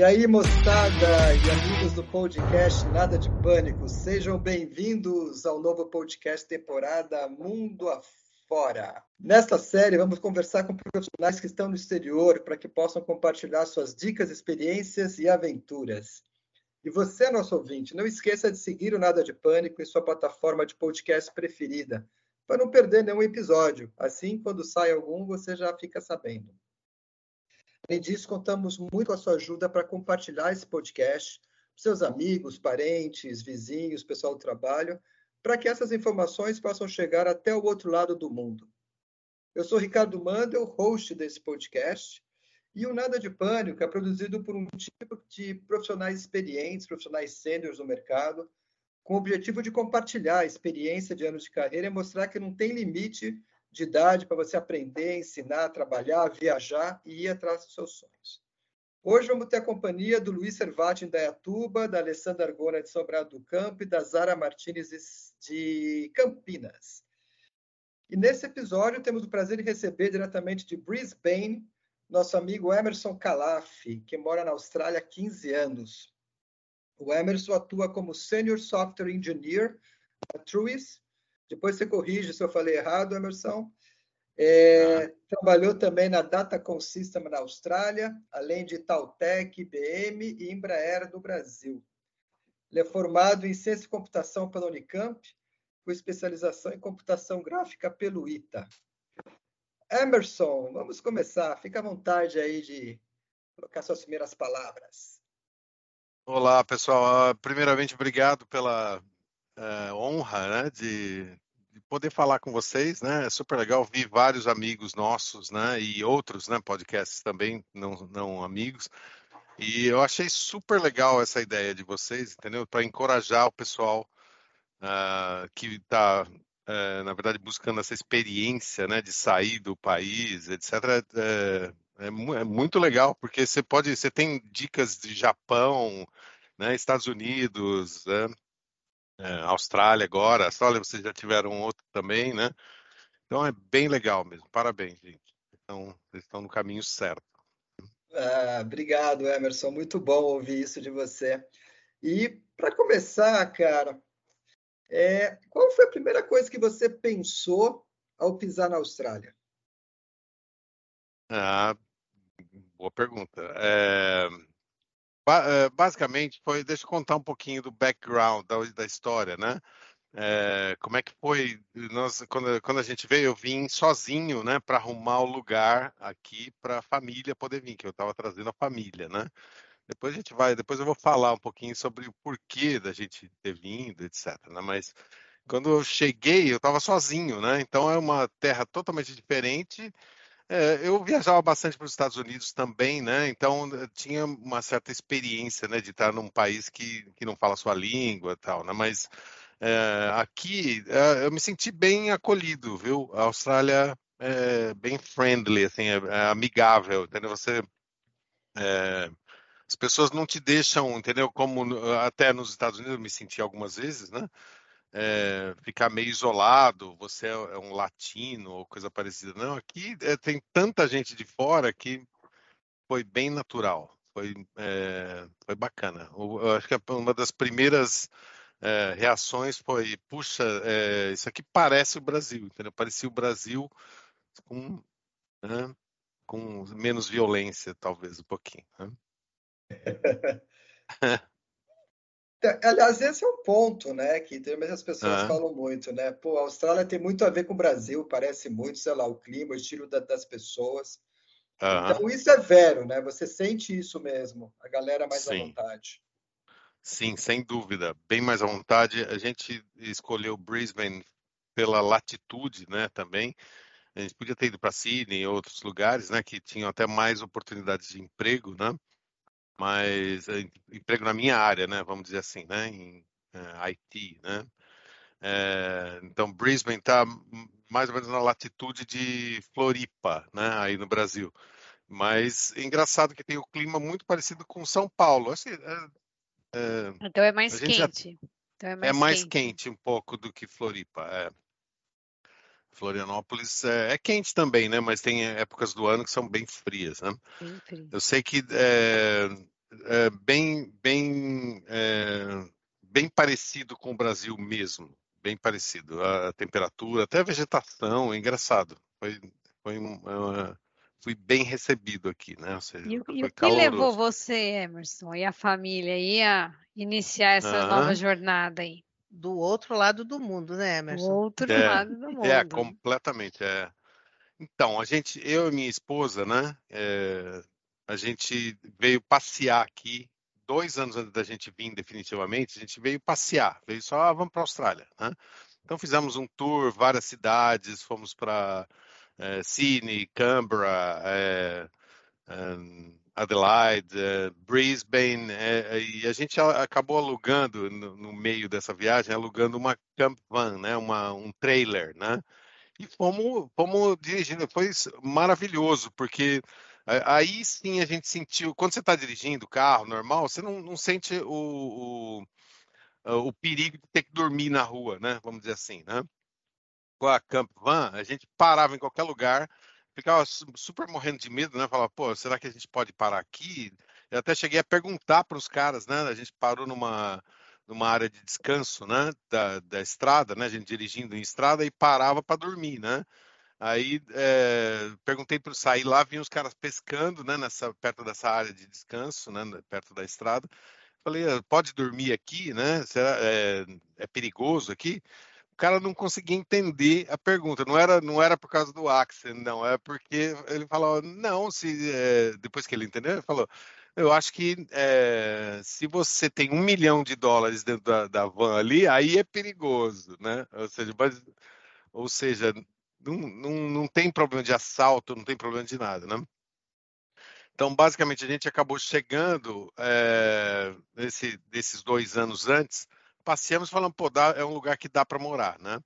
E aí, moçada e amigos do podcast Nada de Pânico, sejam bem-vindos ao novo podcast temporada Mundo Afora. Nesta série, vamos conversar com profissionais que estão no exterior para que possam compartilhar suas dicas, experiências e aventuras. E você, nosso ouvinte, não esqueça de seguir o Nada de Pânico em sua plataforma de podcast preferida, para não perder nenhum episódio. Assim, quando sai algum, você já fica sabendo. Além disso, contamos muito com a sua ajuda para compartilhar esse podcast com seus amigos, parentes, vizinhos, pessoal do trabalho, para que essas informações possam chegar até o outro lado do mundo. Eu sou Ricardo Mandel, host desse podcast, e o Nada de Pânico é produzido por um tipo de profissionais experientes, profissionais sêniores no mercado, com o objetivo de compartilhar a experiência de anos de carreira e mostrar que não tem limite de idade para você aprender, ensinar, trabalhar, viajar e ir atrás dos seus sonhos. Hoje vamos ter a companhia do Luiz Servati em Dayatuba, da Alessandra Argona de Sobrado do Campo e da Zara Martinez de Campinas. E nesse episódio temos o prazer de receber diretamente de Brisbane nosso amigo Emerson Calaf, que mora na Austrália há 15 anos. O Emerson atua como Senior Software Engineer na Truist depois você corrige se eu falei errado, Emerson. É, ah. Trabalhou também na Datacom System na Austrália, além de Taltec, IBM e Embraer do Brasil. Ele é formado em Ciência e Computação pela Unicamp, com especialização em Computação Gráfica pelo ITA. Emerson, vamos começar. Fica à vontade aí de colocar suas primeiras palavras. Olá, pessoal. Ah, primeiramente, obrigado pela uh, honra né, de, de, poder falar com vocês. Né? É super legal. Vi vários amigos nossos né, e outros né, podcasts também, não, não amigos. E eu achei super legal essa ideia de vocês, entendeu? Para encorajar o pessoal uh, que está, eh, na verdade, buscando essa experiência né, de sair do país, etc. É, é, é, muito legal, porque você pode, você tem dicas de Japão, né, Estados Unidos, né, é, Austrália agora, Austrália vocês já tiveram outro também, né? Então é bem legal mesmo. Parabéns, gente. Então, vocês estão no caminho certo. Ah, obrigado, Emerson. Muito bom ouvir isso de você. E para começar, cara, é, qual foi a primeira coisa que você pensou ao pisar na Austrália? Ah, boa pergunta. É, basicamente foi, deixa eu contar um pouquinho do background da, da história, né? É, como é que foi? Nós, quando, quando a gente veio, eu vim sozinho, né, para arrumar o lugar aqui para a família poder vir, que eu estava trazendo a família, né? Depois a gente vai, depois eu vou falar um pouquinho sobre o porquê da gente ter vindo, etc. Né? Mas quando eu cheguei, eu estava sozinho, né? Então é uma terra totalmente diferente eu viajava bastante para os Estados Unidos também, né? Então eh, tinha uma certa experiência, né, de estar num país que, que não fala a sua língua, tal, né? Mas é, aqui é, eu me senti bem acolhido, viu? A Austrália é bem friendly, assim, é, é amigável, entendeu? Você as pessoas não te deixam, entendeu? Como até nos Estados Unidos eu me senti algumas vezes, né? É, ficar meio isolado, você é, é, um latino ou coisa parecida. Não, aqui é, tem tanta gente de fora que foi bem natural, foi, é, foi bacana. Eu, eu acho que uma das primeiras reações foi, puxa, isso aqui parece o Brasil, entendeu? Parecia o Brasil com, né, com menos violência, talvez, um pouquinho. Né? Aliás, esse é um ponto, né? Que também as pessoas falam muito, né? Pô, a Austrália tem muito a ver com o Brasil, parece muito, sei lá, o clima, o estilo da, das pessoas. Então, isso é vero, né? Você sente isso mesmo, a galera mais Sim. à vontade. Sim, sem dúvida, bem mais à vontade. A gente escolheu Brisbane pela latitude, né? Também. A gente podia ter ido para Sydney e outros lugares, né? Que tinham até mais oportunidades de emprego, né? Mas é, emprego na minha área, né? Vamos dizer assim, né? Em uh, IT, né? É, então Brisbane está mais ou menos na latitude de Floripa, né? Aí no Brasil. Mas é engraçado que tem o clima muito parecido com São Paulo. Assim, é, então é mais quente. Já... Então é mais, é mais quente. quente. um pouco do que Floripa. É. Florianópolis é, é, quente também, né? Mas tem épocas do ano que são bem frias, né? Eu sei que é, é, bem, bem, é, bem parecido com o Brasil mesmo, bem parecido. A temperatura, até a vegetação, é engraçado. Foi, foi uma, fui bem recebido aqui, né? Seja, e, e o que levou você, Emerson, e a família aí a iniciar essa nova jornada aí? Do outro lado do mundo, né, Emerson? Do outro é, lado do mundo. É, completamente, é. Então, a gente, eu e minha esposa, né, é, a gente veio passear aqui, dois anos antes da gente vir definitivamente, a gente veio passear, veio só, ah, vamos para a Austrália, né? Então fizemos um tour, várias cidades, fomos para é, Sydney, Canberra, é, Adelaide, é, Brisbane, é, e a gente acabou alugando no, no, meio dessa viagem, alugando uma camp van, né, uma, um trailer, né? E fomos, fomos dirigindo, foi maravilhoso, porque Aí sim a gente sentiu. Quando você está dirigindo o carro normal, você não, não sente o, o, o, perigo de ter que dormir na rua, né? Vamos dizer assim, né? Com a Camp Van, a gente parava em qualquer lugar, ficava super morrendo de medo, né? Falava, pô, será que a gente pode parar aqui? Eu até cheguei a perguntar para os caras, né? A gente parou numa, numa área de descanso, né? Da, da estrada, né? A gente dirigindo em estrada e parava para dormir, né? Aí é, perguntei para sair lá, vinham os caras pescando, né, nessa, perto dessa área de descanso, né, perto da estrada. Falei, ah, pode dormir aqui, né? Será, é, é, perigoso aqui? Cara não conseguia entender a pergunta. Não era, não era por causa do Axel, não. É porque ele falou, não, se é, depois que ele entendeu, ele falou, eu acho que é, se você tem um milhão de dólares dentro da, da, van ali, aí é perigoso, né? Ou seja, mas, ou seja, não, não, não tem problema de assalto, não tem problema de nada, né? Então, basicamente, a gente acabou chegando é, nesse, nesses dois anos antes, passeamos falando, pô, dá, é um lugar que dá para morar, né?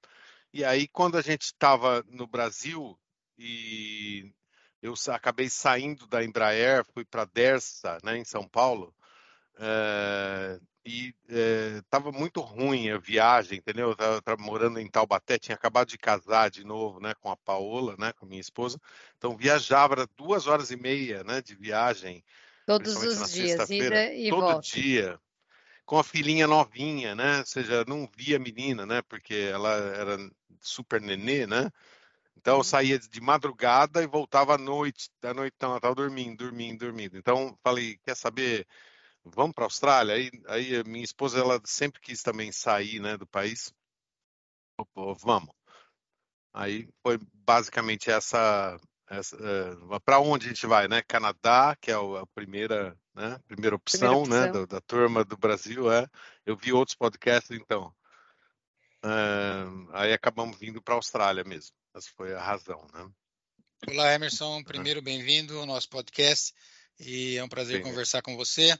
E aí, quando a gente estava no Brasil e eu acabei saindo da Embraer, fui para Dersa, né, em São Paulo, é, e estava é, muito ruim a viagem, entendeu? Eu estava morando em Taubaté, tinha acabado de casar de novo, né, com a Paola, né, com a minha esposa. Então viajava era duas horas e meia, né, de viagem. Todos os dias, ida e todo volta. dia, com a filhinha novinha, né? Ou seja, não via a menina, né? Porque ela era super nenê, né? Então eu uhum. saía de madrugada e voltava à noite, à noite, então, ela estava dormindo, dormindo, dormindo. Então falei, quer saber? vamos para a Austrália. Aí, aí minha esposa ela sempre quis também sair, né, do país. Vamos. Aí foi basicamente essa, essa é, para onde a gente vai, né? Canadá, que é a primeira, né, primeira opção, primeira opção. né, da, da, turma do Brasil é. Eu vi outros podcasts, então. É, aí acabamos vindo para a Austrália mesmo. Essa foi a razão, né? Olá, Emerson. Primeiro, bem-vindo ao nosso podcast e é um prazer Sim. conversar com você.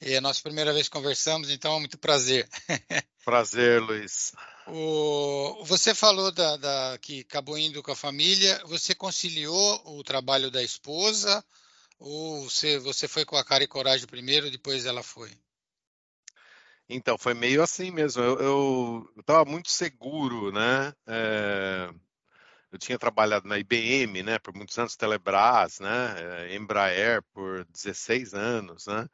É a nossa primeira vez que conversamos, então é muito prazer. Prazer, Luiz. O, você falou da, da, que acabou indo com a família. Você conciliou o trabalho da esposa ou você, você foi com a cara e coragem primeiro, depois ela foi? Então, foi meio assim mesmo. Eu estava muito seguro, né? É, eu tinha trabalhado na IBM, né, por muitos anos, Telebrás, né, é, Embraer por 16 anos, né?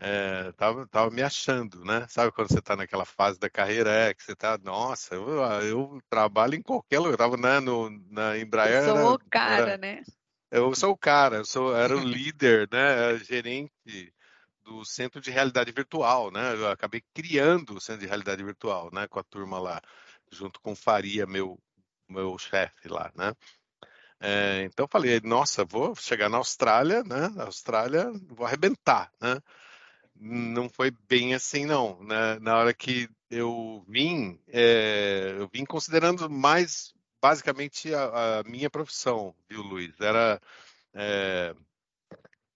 é, tava, tava me achando, né? Sabe quando você tá naquela fase da carreira, é, que você tá, nossa, eu, eu trabalho em qualquer lugar, eu tava né, no, na Embraer. Eu sou o cara, era, né? Eu sou o cara, eu sou, era o líder, né? Gerente do centro de realidade virtual, né? Eu acabei criando o centro de realidade virtual, né? Com a turma lá, junto com Faria, meu, meu chefe lá, né? É, então falei, nossa, vou chegar na Austrália, né? Na Austrália, vou arrebentar, né? não foi bem assim, não. Na, né? na hora que eu vim, é, eu vim considerando mais basicamente a, a, minha profissão, viu, Luiz? Era é,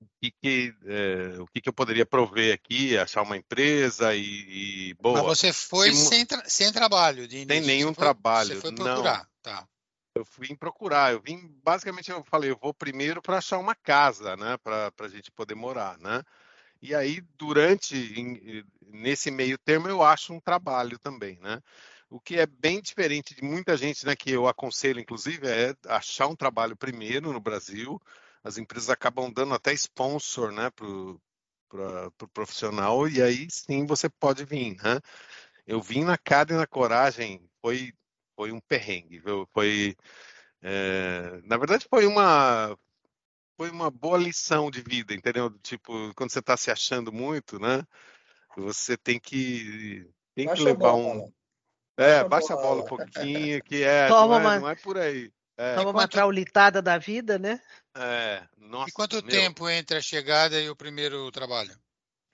o, que, que é, o que, que, eu poderia prover aqui, achar uma empresa e, e boa. Mas você foi se, sem, tra sem trabalho, de Sem nenhum você trabalho. Foi, você foi procurar, não. tá? Eu vim procurar, eu vim, basicamente eu falei, eu vou primeiro para achar uma casa, né, para a gente poder morar, né? E aí, durante, nesse meio termo, eu acho um trabalho também, né? O que é bem diferente de muita gente, né, que eu aconselho, inclusive, é achar um trabalho primeiro no Brasil. As empresas acabam dando até sponsor, né, para o pro profissional e aí sim você pode vir, né? Eu vim na cara e na coragem, foi foi um perrengue, viu? Foi é, na verdade foi uma foi uma boa lição de vida, entendeu? Tipo, quando você está se achando muito, né? Você tem que tem que levar um é, baixa a bola um pouquinho, que é, Toma não, é uma... não é por aí. É. Toma uma traulitada da vida, né? É, nossa, e quanto meu, tempo entre a chegada e o primeiro trabalho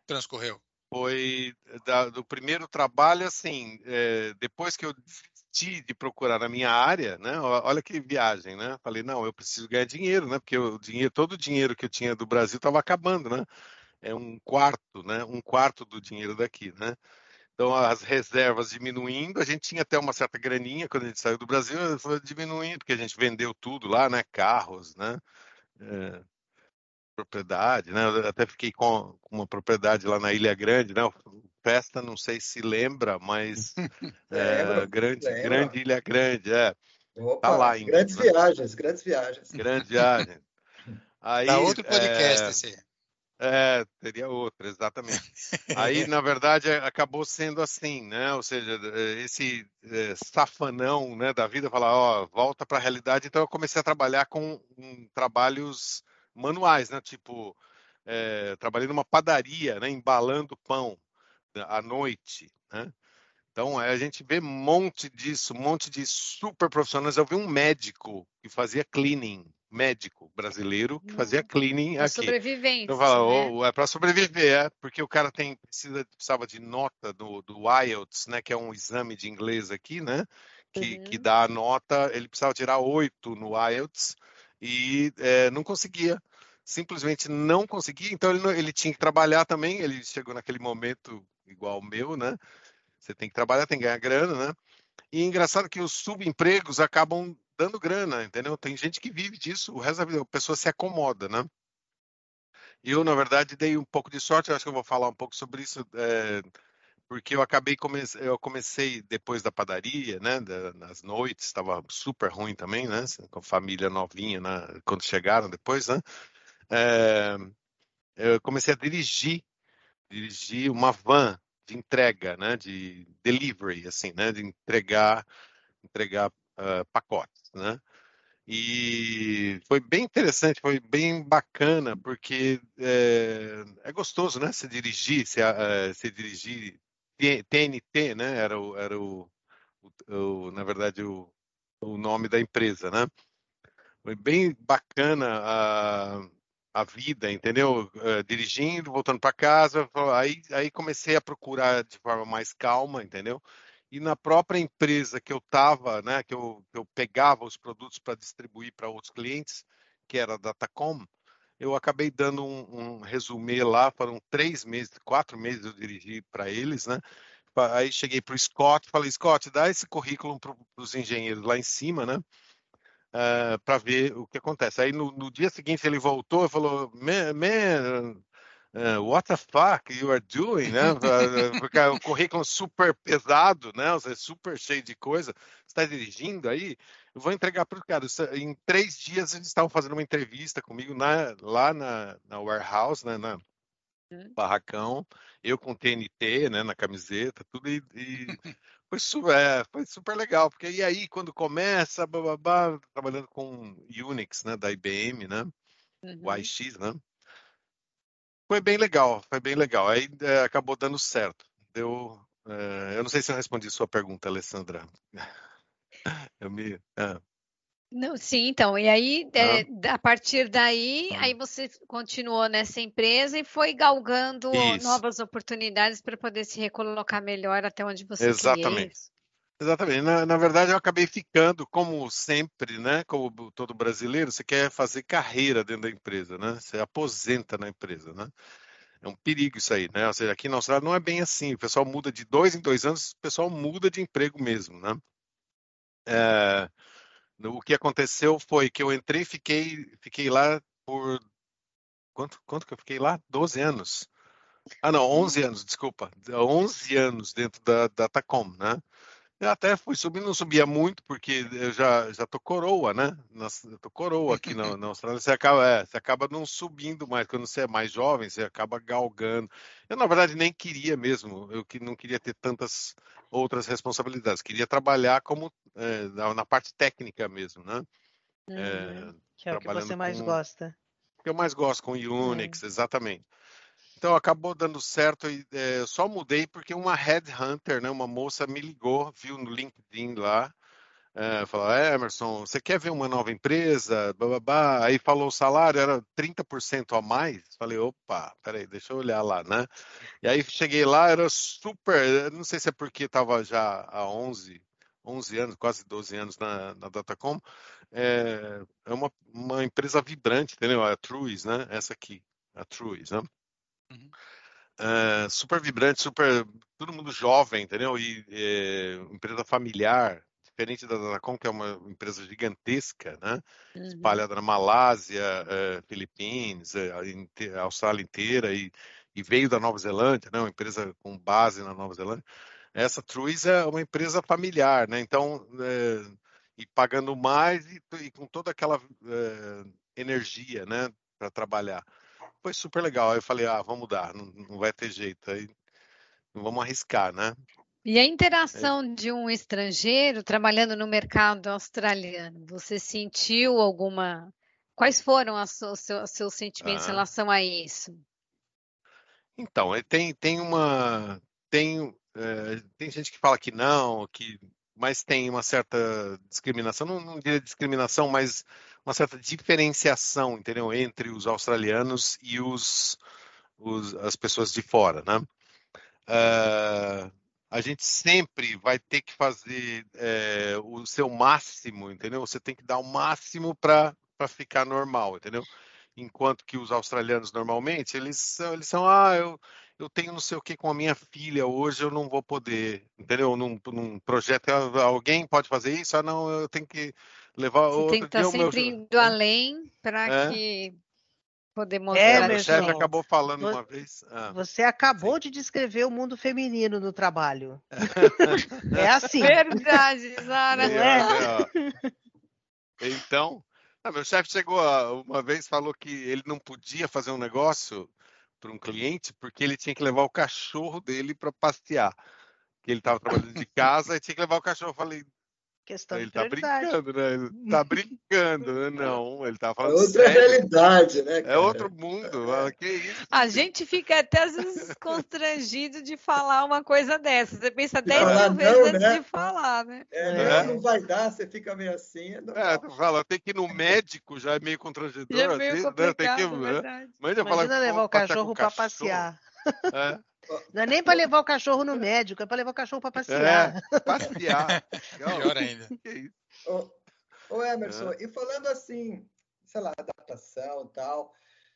transcorreu? Foi da, do primeiro trabalho, assim, é, depois que eu desisti de procurar na minha área, né? Olha que viagem, né? Falei, não, eu preciso ganhar dinheiro, né? Porque o dinheiro, todo o dinheiro que eu tinha do Brasil estava acabando, né? É um quarto, né? Um quarto do dinheiro daqui, né? Então, as reservas diminuindo, a gente tinha até uma certa graninha quando a gente saiu do Brasil, foi diminuindo, porque a gente vendeu tudo lá, né? Carros, né? É, propriedade, né? Eu até fiquei com, uma propriedade lá na Ilha Grande, né? O Festa, não sei se lembra, mas é, grande, grande Ilha Grande, é. Opa, tá lá ainda, grandes né? viagens, grandes viagens. Grandes viagens. Aí, Dá outro podcast é, esse. É, teria outra, exatamente. Aí, na verdade, acabou sendo assim, né? Ou seja, esse é, safanão né, da vida, falar, ó, volta para a realidade. Então, eu comecei a trabalhar com um, trabalhos manuais, né? Tipo, é, trabalhei numa padaria, né? Embalando pão à noite, né? Então, a gente vê um monte disso, um monte de super profissionais. Eu vi um médico que fazia cleaning, médico brasileiro que fazia cleaning pra aqui. Sobrevivente. Eu falo, né? é para sobreviver, é, porque o cara tem precisa, precisava de nota do, do IELTS, né, que é um exame de inglês aqui, né, que, uhum. que dá a nota, ele precisava tirar oito no IELTS e é, não conseguia, simplesmente não conseguia, então ele, ele tinha que trabalhar também, ele chegou naquele momento igual o meu, né, você tem que trabalhar, tem que ganhar grana, né, e engraçado que os subempregos acabam dando grana, entendeu? Tem gente que vive disso, o resto da vida a pessoa se acomoda, né? Eu, na verdade, dei um pouco de sorte, eu acho que eu vou falar um pouco sobre isso, é, porque eu acabei, come eu comecei depois da padaria, né, da, nas noites, estava super ruim também, né, com a família novinha, né, quando chegaram depois, né, é, eu comecei a dirigir, dirigir uma van de entrega, né, de delivery, assim, né, de entregar, entregar uh, pacotes, né? E foi bem interessante, foi bem bacana, porque é, é gostoso, né? Se dirigir, se, uh, se dirigir TNT, né? Era o, era o, o, o na verdade, o, o nome da empresa, né? Foi bem bacana a, a vida, entendeu? Uh, dirigindo, voltando para casa, aí, aí comecei a procurar de forma mais calma, entendeu? E na própria empresa que eu estava, né, que eu, eu pegava os produtos para distribuir para outros clientes, que era a Datacom, eu acabei dando um, um resumê lá, foram três meses, quatro meses eu dirigi para eles, né? Aí cheguei para o Scott, falei, Scott, dá esse currículo para os engenheiros lá em cima, né? Uh, para ver o que acontece. Aí no, no, dia seguinte ele voltou e falou, man, man Uh, what the fuck you are doing, né? Porque o currículo super pesado, né? É super cheio de coisa. Você está dirigindo aí? Eu vou entregar para o cara. Em três dias eles estavam fazendo uma entrevista comigo na, lá na, na warehouse, né? Na hum. barracão. Eu com TNT, né? Na camiseta, tudo e, e foi, super, é, foi super legal. Porque e aí quando começa, bababá, trabalhando com Unix, né? Da IBM, né? Uhum. O IX, né? Foi bem legal, foi bem legal. Aí é, acabou dando certo. Deu. É, eu não sei se eu respondi sua pergunta, Alessandra. Eu me. É. Não, sim, então, e aí, ah. a partir daí, ah. aí você continuou nessa empresa e foi galgando Isso. novas oportunidades para poder se recolocar melhor até onde você Exatamente. Exatamente. Na, na, verdade, eu acabei ficando, como sempre, né? Como todo brasileiro, você quer fazer carreira dentro da empresa, né? Você aposenta na empresa, né? É um perigo isso aí, né? Ou seja, aqui na Austrália não é bem assim. O pessoal muda de dois em dois anos, o pessoal muda de emprego mesmo, né? É, o que aconteceu foi que eu entrei e fiquei, fiquei lá por... Quanto, quanto que eu fiquei lá? 12 anos. Ah, não, 11 anos, desculpa. 11 anos dentro da Datacom, né? Eu até fui subindo, não subia muito, porque eu já, já tô coroa, né? Eu tô coroa aqui na, na Austrália. Você acaba, é, você acaba não subindo mais. Quando você é mais jovem, você acaba galgando. Eu, na verdade, nem queria mesmo. Eu que não queria ter tantas outras responsabilidades. Queria trabalhar como é, na parte técnica mesmo, né? Uhum. É, que é o que você mais com, gosta. Que eu mais gosto com Unix, é. exatamente. Então acabou dando certo é, só mudei porque uma headhunter, né, uma moça me ligou, viu no LinkedIn lá, é, falou, Emerson, você quer ver uma nova empresa? Bababá. Aí falou o salário, era 30% a mais. Falei, opa, peraí, deixa eu olhar lá, né? E aí cheguei lá, era super, não sei se é porque estava já há 11, 11 anos, quase 12 anos na, na Datacom, é, é uma, uma empresa vibrante, entendeu? A Truis, né? Essa aqui, a Truis, né? Uh, super vibrante, super. Todo mundo jovem, entendeu? E é, empresa familiar, diferente da Datacom, que é uma empresa gigantesca, né? Uhum. Espalhada na Malásia, uh, Filipinas, uh, Austrália inteira, e, e, veio da Nova Zelândia, né? Uma empresa com base na Nova Zelândia. Essa Truis é uma empresa familiar, né? Então, e pagando mais e, e com toda aquela energia, né? Para trabalhar foi super legal. Aí eu falei, ah, vamos mudar, não, não vai ter jeito. Aí não vamos arriscar, né? E a interação é. de um estrangeiro trabalhando no mercado australiano, você sentiu alguma. Quais foram os seus, seus sentimentos ah. em relação a isso? Então, é, tem, tem uma. Tem, é, tem gente que fala que não, que, mas tem uma certa discriminação, não, não diria discriminação, mas uma certa diferenciação, entendeu, entre os australianos e os, os as pessoas de fora, né? Uh, a gente sempre vai ter que fazer é, o seu máximo, entendeu? Você tem que dar o máximo para ficar normal, entendeu? Enquanto que os australianos normalmente, eles são, eles são ah, eu, eu tenho não sei o que com a minha filha hoje, eu não vou poder, entendeu? Num, num projeto, alguém pode fazer isso? Ah, não, eu tenho que levar Você outro tem que estar tá sempre meu... indo além para é. que poder mostrar. É, meu chefe acabou falando uma vez. Ah, você acabou sim. de descrever o mundo feminino no trabalho. é assim. Verdade, Zara. É, então, ah, meu chefe chegou a, uma vez falou que ele não podia fazer um negócio para um cliente porque ele tinha que levar o cachorro dele para passear. Que ele estava trabalhando de casa e tinha que levar o cachorro. Eu falei, Questão ele tá brincando, né? Ele tá brincando, né? Não, ele tá falando. É outra sério. realidade, né? Cara? É outro mundo. É. Que isso? A gente fica até às vezes constrangido de falar uma coisa dessa. Você pensa dez mil vezes não, antes né? de falar, né? É, é. não vai dar, você fica meio assim. É, é tu fala, tem que ir no médico, já é meio constrangedor. Já é meio assim, né? tem que, né? Imagina falar, levar o cachorro para passear. É. Não é nem para levar o cachorro no médico, é para levar o cachorro para passear. É, passear. Pior ainda. Ô, ô Emerson, é. e falando assim, sei lá, adaptação e tal,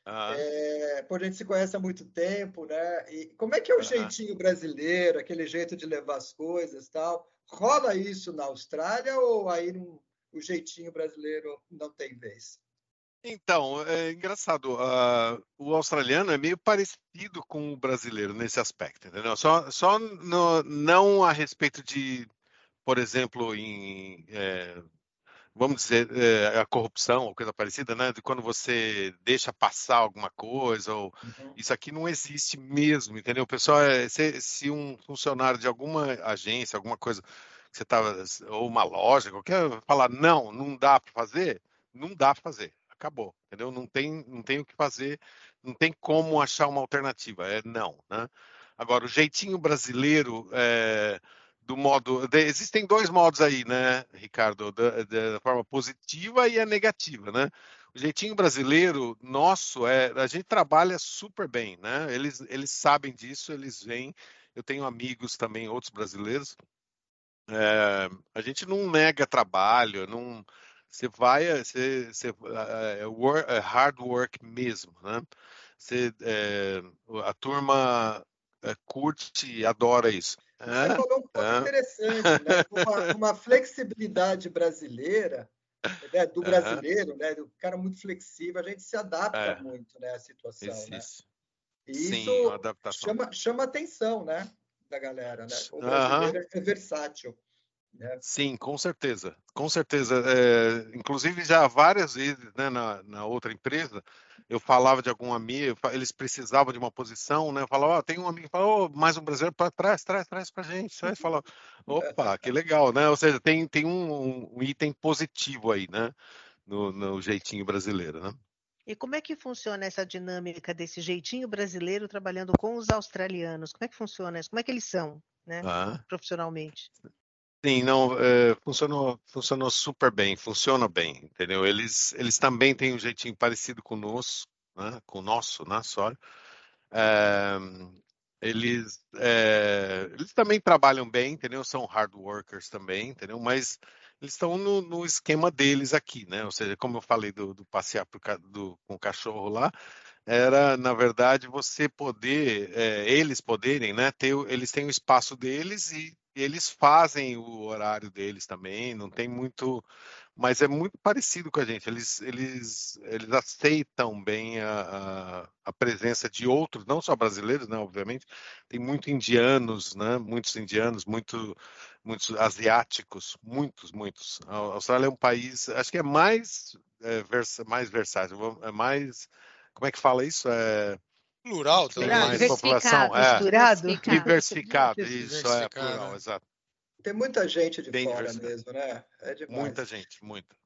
ah. É, por a gente se conhece há muito tempo, né? E como é que é o ah. jeitinho brasileiro, aquele jeito de levar as coisas tal? Rola isso na Austrália ou aí o jeitinho brasileiro não tem vez? Então, é engraçado. Uh, o australiano é meio parecido com o brasileiro nesse aspecto, entendeu? Só, só no, não a respeito de, por exemplo, em, é, vamos dizer, é, a corrupção ou coisa parecida, né? De quando você deixa passar alguma coisa, ou uhum. isso aqui não existe mesmo, entendeu? O pessoal, é, se, se um funcionário de alguma agência, alguma coisa, que você estava, ou uma loja, qualquer, falar não, não dá para fazer, não dá para fazer acabou, entendeu? Não tem, não tem o que fazer, não tem como achar uma alternativa, é não, né? Agora, o jeitinho brasileiro é, do modo, de, existem dois modos aí, né, Ricardo, da, da, forma positiva e a negativa, né? O jeitinho brasileiro nosso é, a gente trabalha super bem, né? Eles, eles sabem disso, eles vêm. Eu tenho amigos também, outros brasileiros. É, a gente não nega trabalho, não você vai, eh, você, você é, work, é hard work mesmo, né? Você, é, a turma curte e adora isso. Você falou um ponto interessante, né? uma, uma, flexibilidade brasileira, né? do brasileiro, né? do cara muito flexível, a gente se adapta é. muito né? à situação. Isso, né? isso. E Sim, isso chama, chama atenção né? da galera. Né? O brasileiro é versátil. Né? Sim, com certeza, com certeza. É, inclusive já várias vezes, né, na, na, outra empresa, eu falava de algum amigo, eles precisavam de uma posição, né? Eu falava, oh, tem um amigo fala, oh, mais um brasileiro para trás, traz, traz para gente. Aí fala, opa, que legal, né? Ou seja, tem, tem um, um item positivo aí, né? No, no jeitinho brasileiro, né? E como é que funciona essa dinâmica desse jeitinho brasileiro trabalhando com os australianos? Como é que funciona isso? Como é que eles são, né? Ah. Profissionalmente? Sim, não, é, funcionou, funcionou super bem, funciona bem, entendeu? Eles, eles também têm um jeitinho parecido conosco, né? com o nosso, né, Sório? É, eles, é, eles também trabalham bem, entendeu? São hard workers também, entendeu? Mas eles estão no, no, esquema deles aqui, né? Ou seja, como eu falei do, do passear pro, do, com o cachorro lá, era na verdade você poder, é, eles poderem, né? Ter, eles têm o espaço deles e eles fazem o horário deles também, não tem muito, mas é muito parecido com a gente. Eles, eles, eles aceitam bem a, a, a presença de outros, não só brasileiros, né, obviamente. Tem muito indianos, né, muitos indianos, muito, muitos asiáticos, muitos, muitos. A Austrália é um país, acho que é mais, é, versa, mais versátil, é mais, como é que fala isso? É, Plural também. mais população. É, diversificado. Diversificado, isso é plural, exato. Tem muita gente de Bem fora mesmo, né? É demais. Muita gente, muita.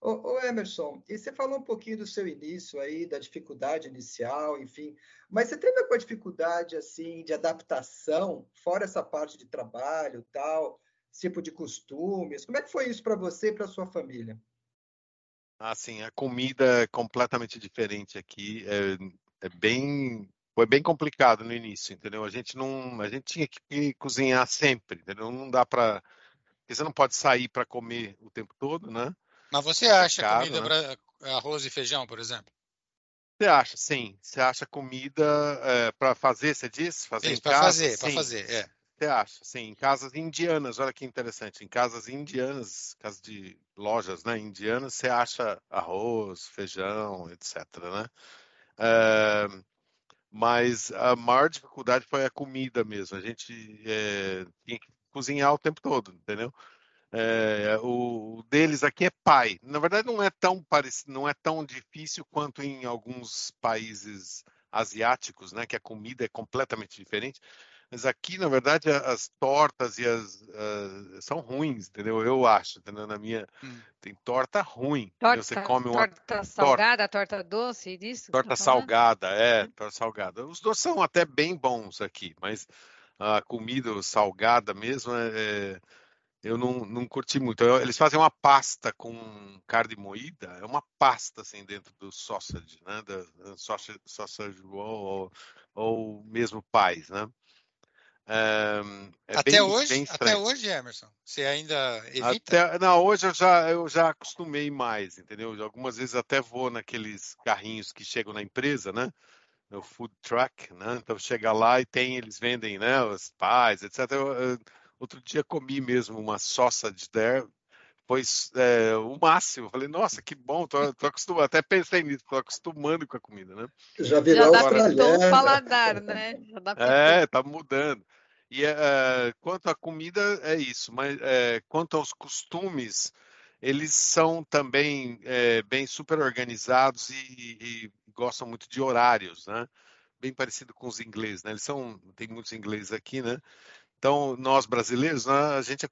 Ô, ô, Emerson, e você falou um pouquinho do seu início aí, da dificuldade inicial, enfim, mas você teve alguma dificuldade, assim, de adaptação, fora essa parte de trabalho tal, tipo de costumes? Como é que foi isso para você e para sua família? Assim, a comida é completamente diferente aqui. É, é bem foi bem complicado no início, entendeu? A gente não, a gente tinha que cozinhar sempre, entendeu? Não dá para, você não pode sair para comer o tempo todo, né? Mas você acha é comida né? para arroz e feijão, por exemplo? Você acha, sim. Você acha comida é, para fazer, você diz? Fazer Isso, para fazer, para fazer, é. Você acha, sim. Em casas indianas, olha que interessante. Em casas indianas, casas de lojas, né, indianas, você acha arroz, feijão, etc, né? É, mas a maior dificuldade foi a comida mesmo. A gente é, tinha que cozinhar o tempo todo, entendeu? É, o deles aqui é pai. Na verdade, não é tão parecido, não é tão difícil quanto em alguns países asiáticos, né? Que a comida é completamente diferente. Mas aqui, na verdade, as tortas e as, as são ruins, entendeu? Eu acho, entendeu? Na minha hum. tem torta ruim. Torta, você come uma torta salgada, torta, torta doce, disso? Torta salgada, é, hum. torta salgada. Os doces são até bem bons aqui, mas a comida salgada mesmo é, é eu não, não curti muito. Eles fazem uma pasta com carne moída, é uma pasta assim dentro do sausage, né? Da, sausage, sausage roll ou, ou mesmo pais, né? É, até bem, hoje, bem até hoje, Emerson, você ainda evita? Até, não, hoje eu já eu já acostumei mais, entendeu? Algumas vezes até vou naqueles carrinhos que chegam na empresa, né? No food truck, né? Então chega lá e tem, eles vendem, né? Os pais, etc. Eu, eu, outro dia comi mesmo uma sausage there, foi é, o máximo. Falei, nossa, que bom, tô, tô acostumado. Até pensei nisso, tô acostumando com a comida, né? Já virou Já adaptou o paladar, né? é, tá mudando. E uh, quanto à comida, é isso. Mas uh, quanto aos costumes, eles são também uh, bem super organizados e, e, gostam muito de horários, né? Bem parecido com os ingleses, né? Eles são, tem muitos ingleses aqui, né? Então, nós brasileiros, né, a gente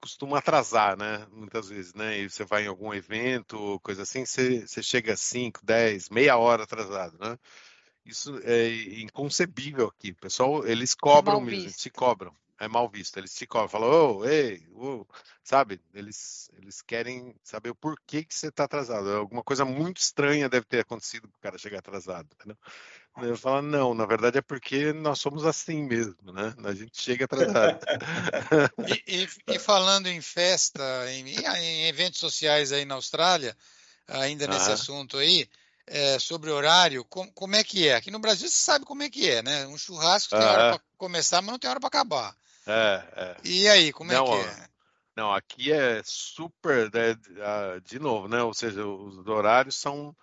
costuma atrasar, né? Muitas vezes, né? E você vai em algum evento, coisa assim, você, você chega 5, 10, meia hora atrasado, né? Isso é inconcebível aqui. O pessoal, eles é cobram é mesmo, te cobram. É mal visto. Eles te cobram, falam, oh, ei, oh, sabe? Eles, eles querem saber o porquê que você está atrasado. Alguma coisa muito estranha deve ter acontecido para o cara chegar atrasado. Entendeu? Eu falo, não, na verdade é porque nós somos assim mesmo, né? A gente chega atrasado. e, e, e, falando em festa, em, em, eventos sociais aí na Austrália, ainda nesse ah. assunto aí, é, sobre horário, com, como é que é? Aqui no Brasil você sabe como é que é, né? Um churrasco tem hora para começar, mas não tem hora para acabar. É, é. E aí, como é não, é que é? Não, aqui é super, né, de novo, né? Ou seja, os horários são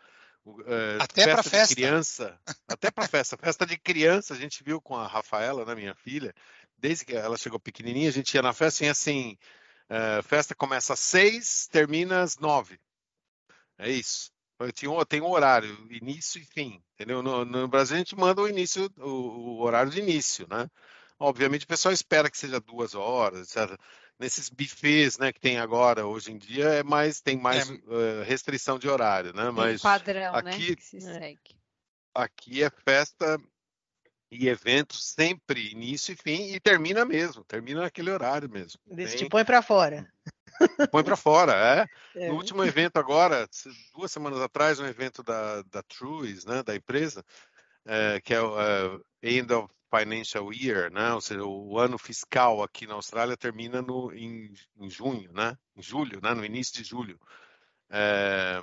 é, até para festa de criança, até para festa, festa de criança, a gente viu com a Rafaela, né, minha filha, desde que ela chegou pequenininha, a gente ia na festa e assim, uh, festa começa às seis, termina às nove. É isso. Tinha, tem um horário, início e fim, entendeu? No, no Brasil a gente manda o início, o, o, horário de início, né? Obviamente o pessoal espera que seja duas horas, etc. Nesses bufês, né, que tem agora, hoje em dia, é mais, tem mais é. uh, restrição de horário, né? Mas padrão, né, aqui, né? Que se segue. Aqui é festa e evento sempre início e fim e termina mesmo, termina naquele horário mesmo. Desse te põe para fora. Põe para fora, é. é. No último evento agora, duas semanas atrás, um evento da, da Trues, né, da empresa, é, que é o uh, End of Financial Year, né, ou seja, o ano fiscal aqui na Austrália termina no, em, em junho, né, em julho, né, no início de julho. É,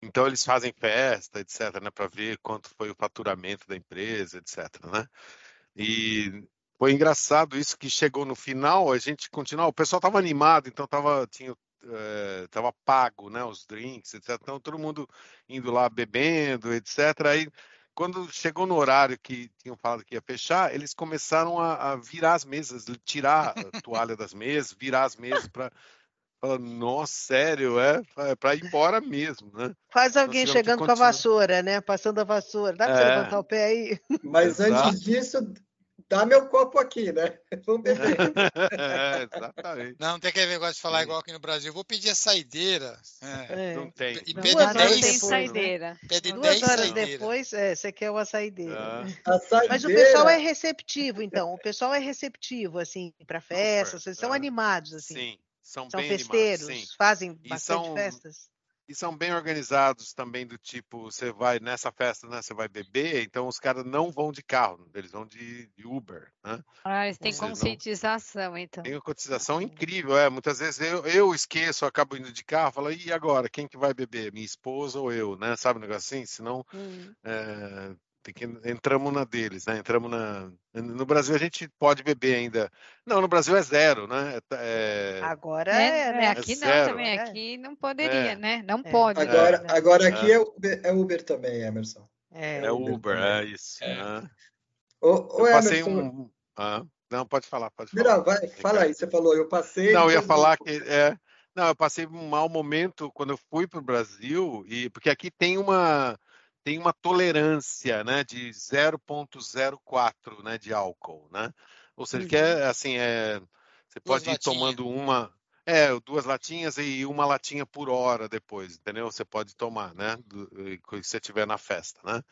então eles fazem festa, etc, né, para ver quanto foi o faturamento da empresa, etc, né. E foi engraçado isso que chegou no final, a gente continuava, o pessoal estava animado, então tava, tinha, é, tava pago, né, os drinks, etc. Então todo mundo indo lá bebendo, etc. Aí quando chegou no horário que tinham falado que ia fechar, eles começaram a, a virar as mesas, tirar a toalha das mesas, virar as mesas para Fala, nossa, sério, é, é para ir embora mesmo, né? Faz alguém chegando com a vassoura, né? Passando a vassoura. Dá para é. levantar o pé aí? Mas Exato. antes disso, dá meu copo aqui, né? Vamos beber. é, exatamente. Não, tem que negócio de falar igual aqui no Brasil. Vou pedir a saideira. É. É. Não tem. E pede Duas 10 horas tem saideira. Pede Duas horas saideira. depois, é, você quer uma saideira. Ah. A saideira. Mas o pessoal é receptivo, então. O pessoal é receptivo, assim, para festas. Vocês são animados, assim. Sim, são, são bem festeiros, animados, fazem bastante são... festas e são bem organizados também do tipo você vai nessa festa né você vai beber então os caras não vão de carro eles vão de, de Uber né? Ah eles têm conscientização não... então. Tem uma conscientização incrível é muitas vezes eu, eu esqueço acabo indo de carro falo e agora quem que vai beber? Minha esposa ou eu? né sabe um negócio assim? Senão é, tem que entramos na deles, né? Entramos na no Brasil a gente pode beber ainda. Não, no Brasil é zero, né? É... Agora é, né? Aqui é não também, é. aqui não poderia, é. né? Não é. pode. Agora, agora aqui é Uber, é Uber também, Emerson. É, Uber, Uber é isso. Né? O, o eu passei um. Ah, não, pode falar, pode falar. Não, vai, fala aí. Você falou, eu passei. Não, eu ia falar que é. Não, eu passei um mau momento quando eu fui para o Brasil e porque aqui tem uma tem uma tolerância, né, de 0.04, né, de álcool, né? Ou seja, uhum. que é uhum. assim, é, você duas pode ir tomando uma, é, duas latinhas e uma latinha por hora depois, entendeu? Você pode tomar, né, se você estiver na festa, né?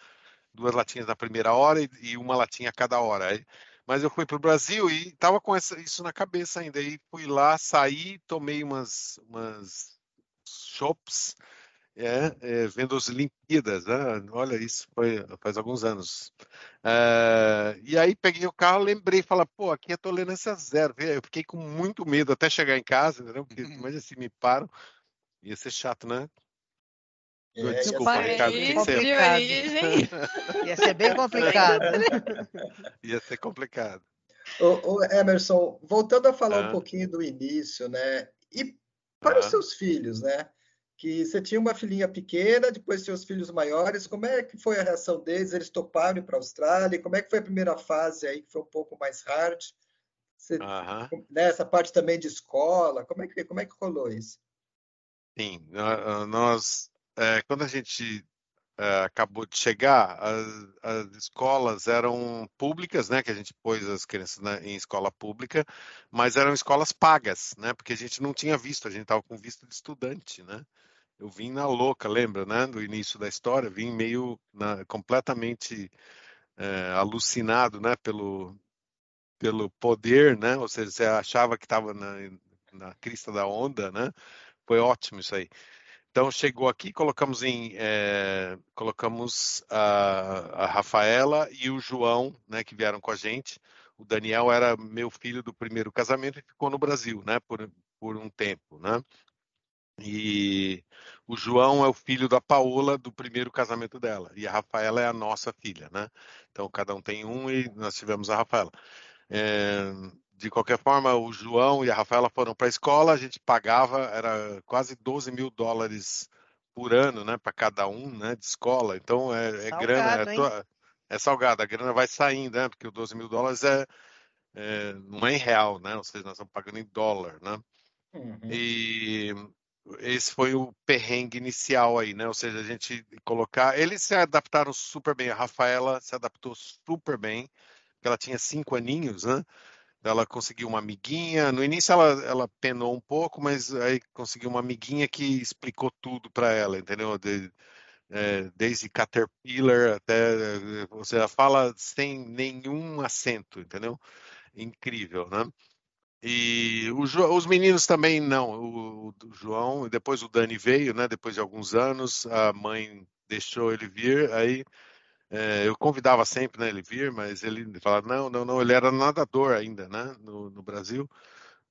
Duas latinhas na primeira hora e, e uma latinha a cada hora. Mas eu fui para o Brasil e estava com essa, isso na cabeça ainda. Aí fui lá, saí, tomei umas, umas chops é, é, vendo as Olimpíadas, né? olha isso, foi faz alguns anos. É, e aí peguei o carro, lembrei, falei, pô, aqui é tolerância zero. Eu fiquei com muito medo até chegar em casa, entendeu? Porque imagina se me param, ia ser chato, né? É, Desculpa, Ricardo. Ia ser bem complicado. ia ser complicado. Ô, ô, Emerson, voltando a falar ah. um pouquinho do início, né? E para ah. os seus filhos, né? Que você tinha uma filhinha pequena, depois tinha os filhos maiores. Como é que foi a reação deles? Eles toparam para a Austrália? Como é que foi a primeira fase aí, que foi um pouco mais hard? Você, Nessa né, parte também de escola, como é que, como é que rolou isso? Sim, nós, é, quando a gente acabou de chegar, as, as, escolas eram públicas, né, que a gente pôs as crianças na, em escola pública, mas eram escolas pagas, né, porque a gente não tinha visto, a gente estava com visto de estudante, né eu vim na louca, lembra, né? Do início da história, vim meio na, completamente é, alucinado, né? Pelo, pelo poder, né? Ou seja, você achava que estava na, na crista da onda, né? Foi ótimo isso aí. Então chegou aqui, colocamos em, é, colocamos a, a, Rafaela e o João, né? Que vieram com a gente. O Daniel era meu filho do primeiro casamento e ficou no Brasil, né? Por, por um tempo, né? E o João é o filho da Paola do primeiro casamento dela. E a Rafaela é a nossa filha, né? Então cada um tem um e nós tivemos a Rafaela. É, de qualquer forma, o João e a Rafaela foram para a escola, a gente pagava, era quase 12 mil dólares por ano, né? Para cada um, né? De escola. Então é, é grana, é, é, salgado, a grana vai saindo, né? Porque o 12 mil dólares é é, não é em real, né? Ou seja, nós estamos pagando em dólar, né? Uhum. E esse foi o perrengue inicial aí, né? Ou seja, a gente colocar. Eles se adaptaram super bem. A Rafaela se adaptou super bem, porque ela tinha cinco aninhos, né? Ela conseguiu uma amiguinha. No início ela, ela penou um pouco, mas aí conseguiu uma amiguinha que explicou tudo para ela, entendeu? De, é, desde Caterpillar até. Você fala sem nenhum acento, entendeu? Incrível, né? E o, os meninos também não. O, o, João, depois o Dani veio, né? Depois de alguns anos, a mãe deixou ele vir. Aí é, eu convidava sempre, né? Ele vir, mas ele falava não, não, não. Ele era nadador ainda, né? No, no Brasil.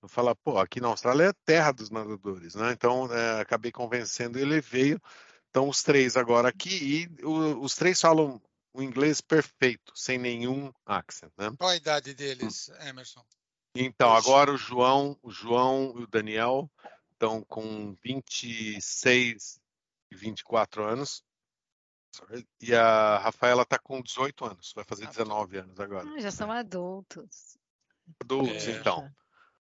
Eu falava, pô, aqui na Austrália é terra dos nadadores, né? Então é, acabei convencendo ele veio. Então os três agora aqui e o, os três falam o inglês perfeito, sem nenhum accent, né? Qual a idade deles, Emerson? Então, agora o João, o João e o Daniel estão com 26 e 24 anos. E a Rafaela está com 18 anos, vai fazer 19 anos agora. Ah, já são adultos. Adultos, é. então.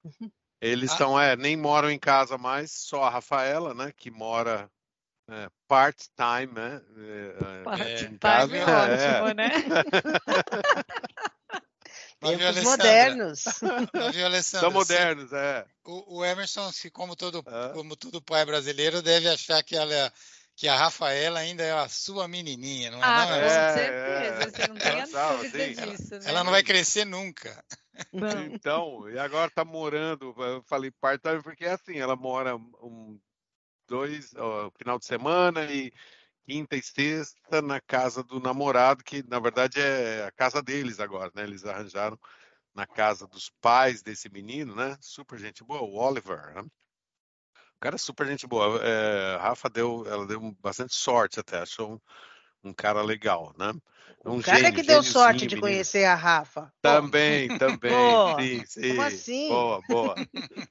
Eles estão, ah. é, nem moram em casa mais, só a Rafaela, né, que mora é, part-time, né? É, part-time é, é ótimo, né? Tempos modernos. São modernos, é. O, o Emerson, como todo, é. como todo pai brasileiro, deve achar que ela que a Rafaela ainda é a sua menininha, não é? Ah, não, com é, certeza, é, você não tem a dúvida disso. Né? Ela não vai crescer nunca. Não. Então, e agora tá morando, eu falei part-time porque é assim, ela mora um, dois, ó, final de semana e quinta e sexta na casa do namorado, que na verdade é a casa deles agora, né? Eles arranjaram na casa dos pais desse menino, né? Super gente boa, o Oliver, né? O cara é super gente boa. É, a Rafa deu, ela deu bastante sorte até, achou um, um cara legal, né? Um o cara gênio, que deu sorte de conhecer a Rafa. Também, também. sim, sim. Como assim? Boa, boa.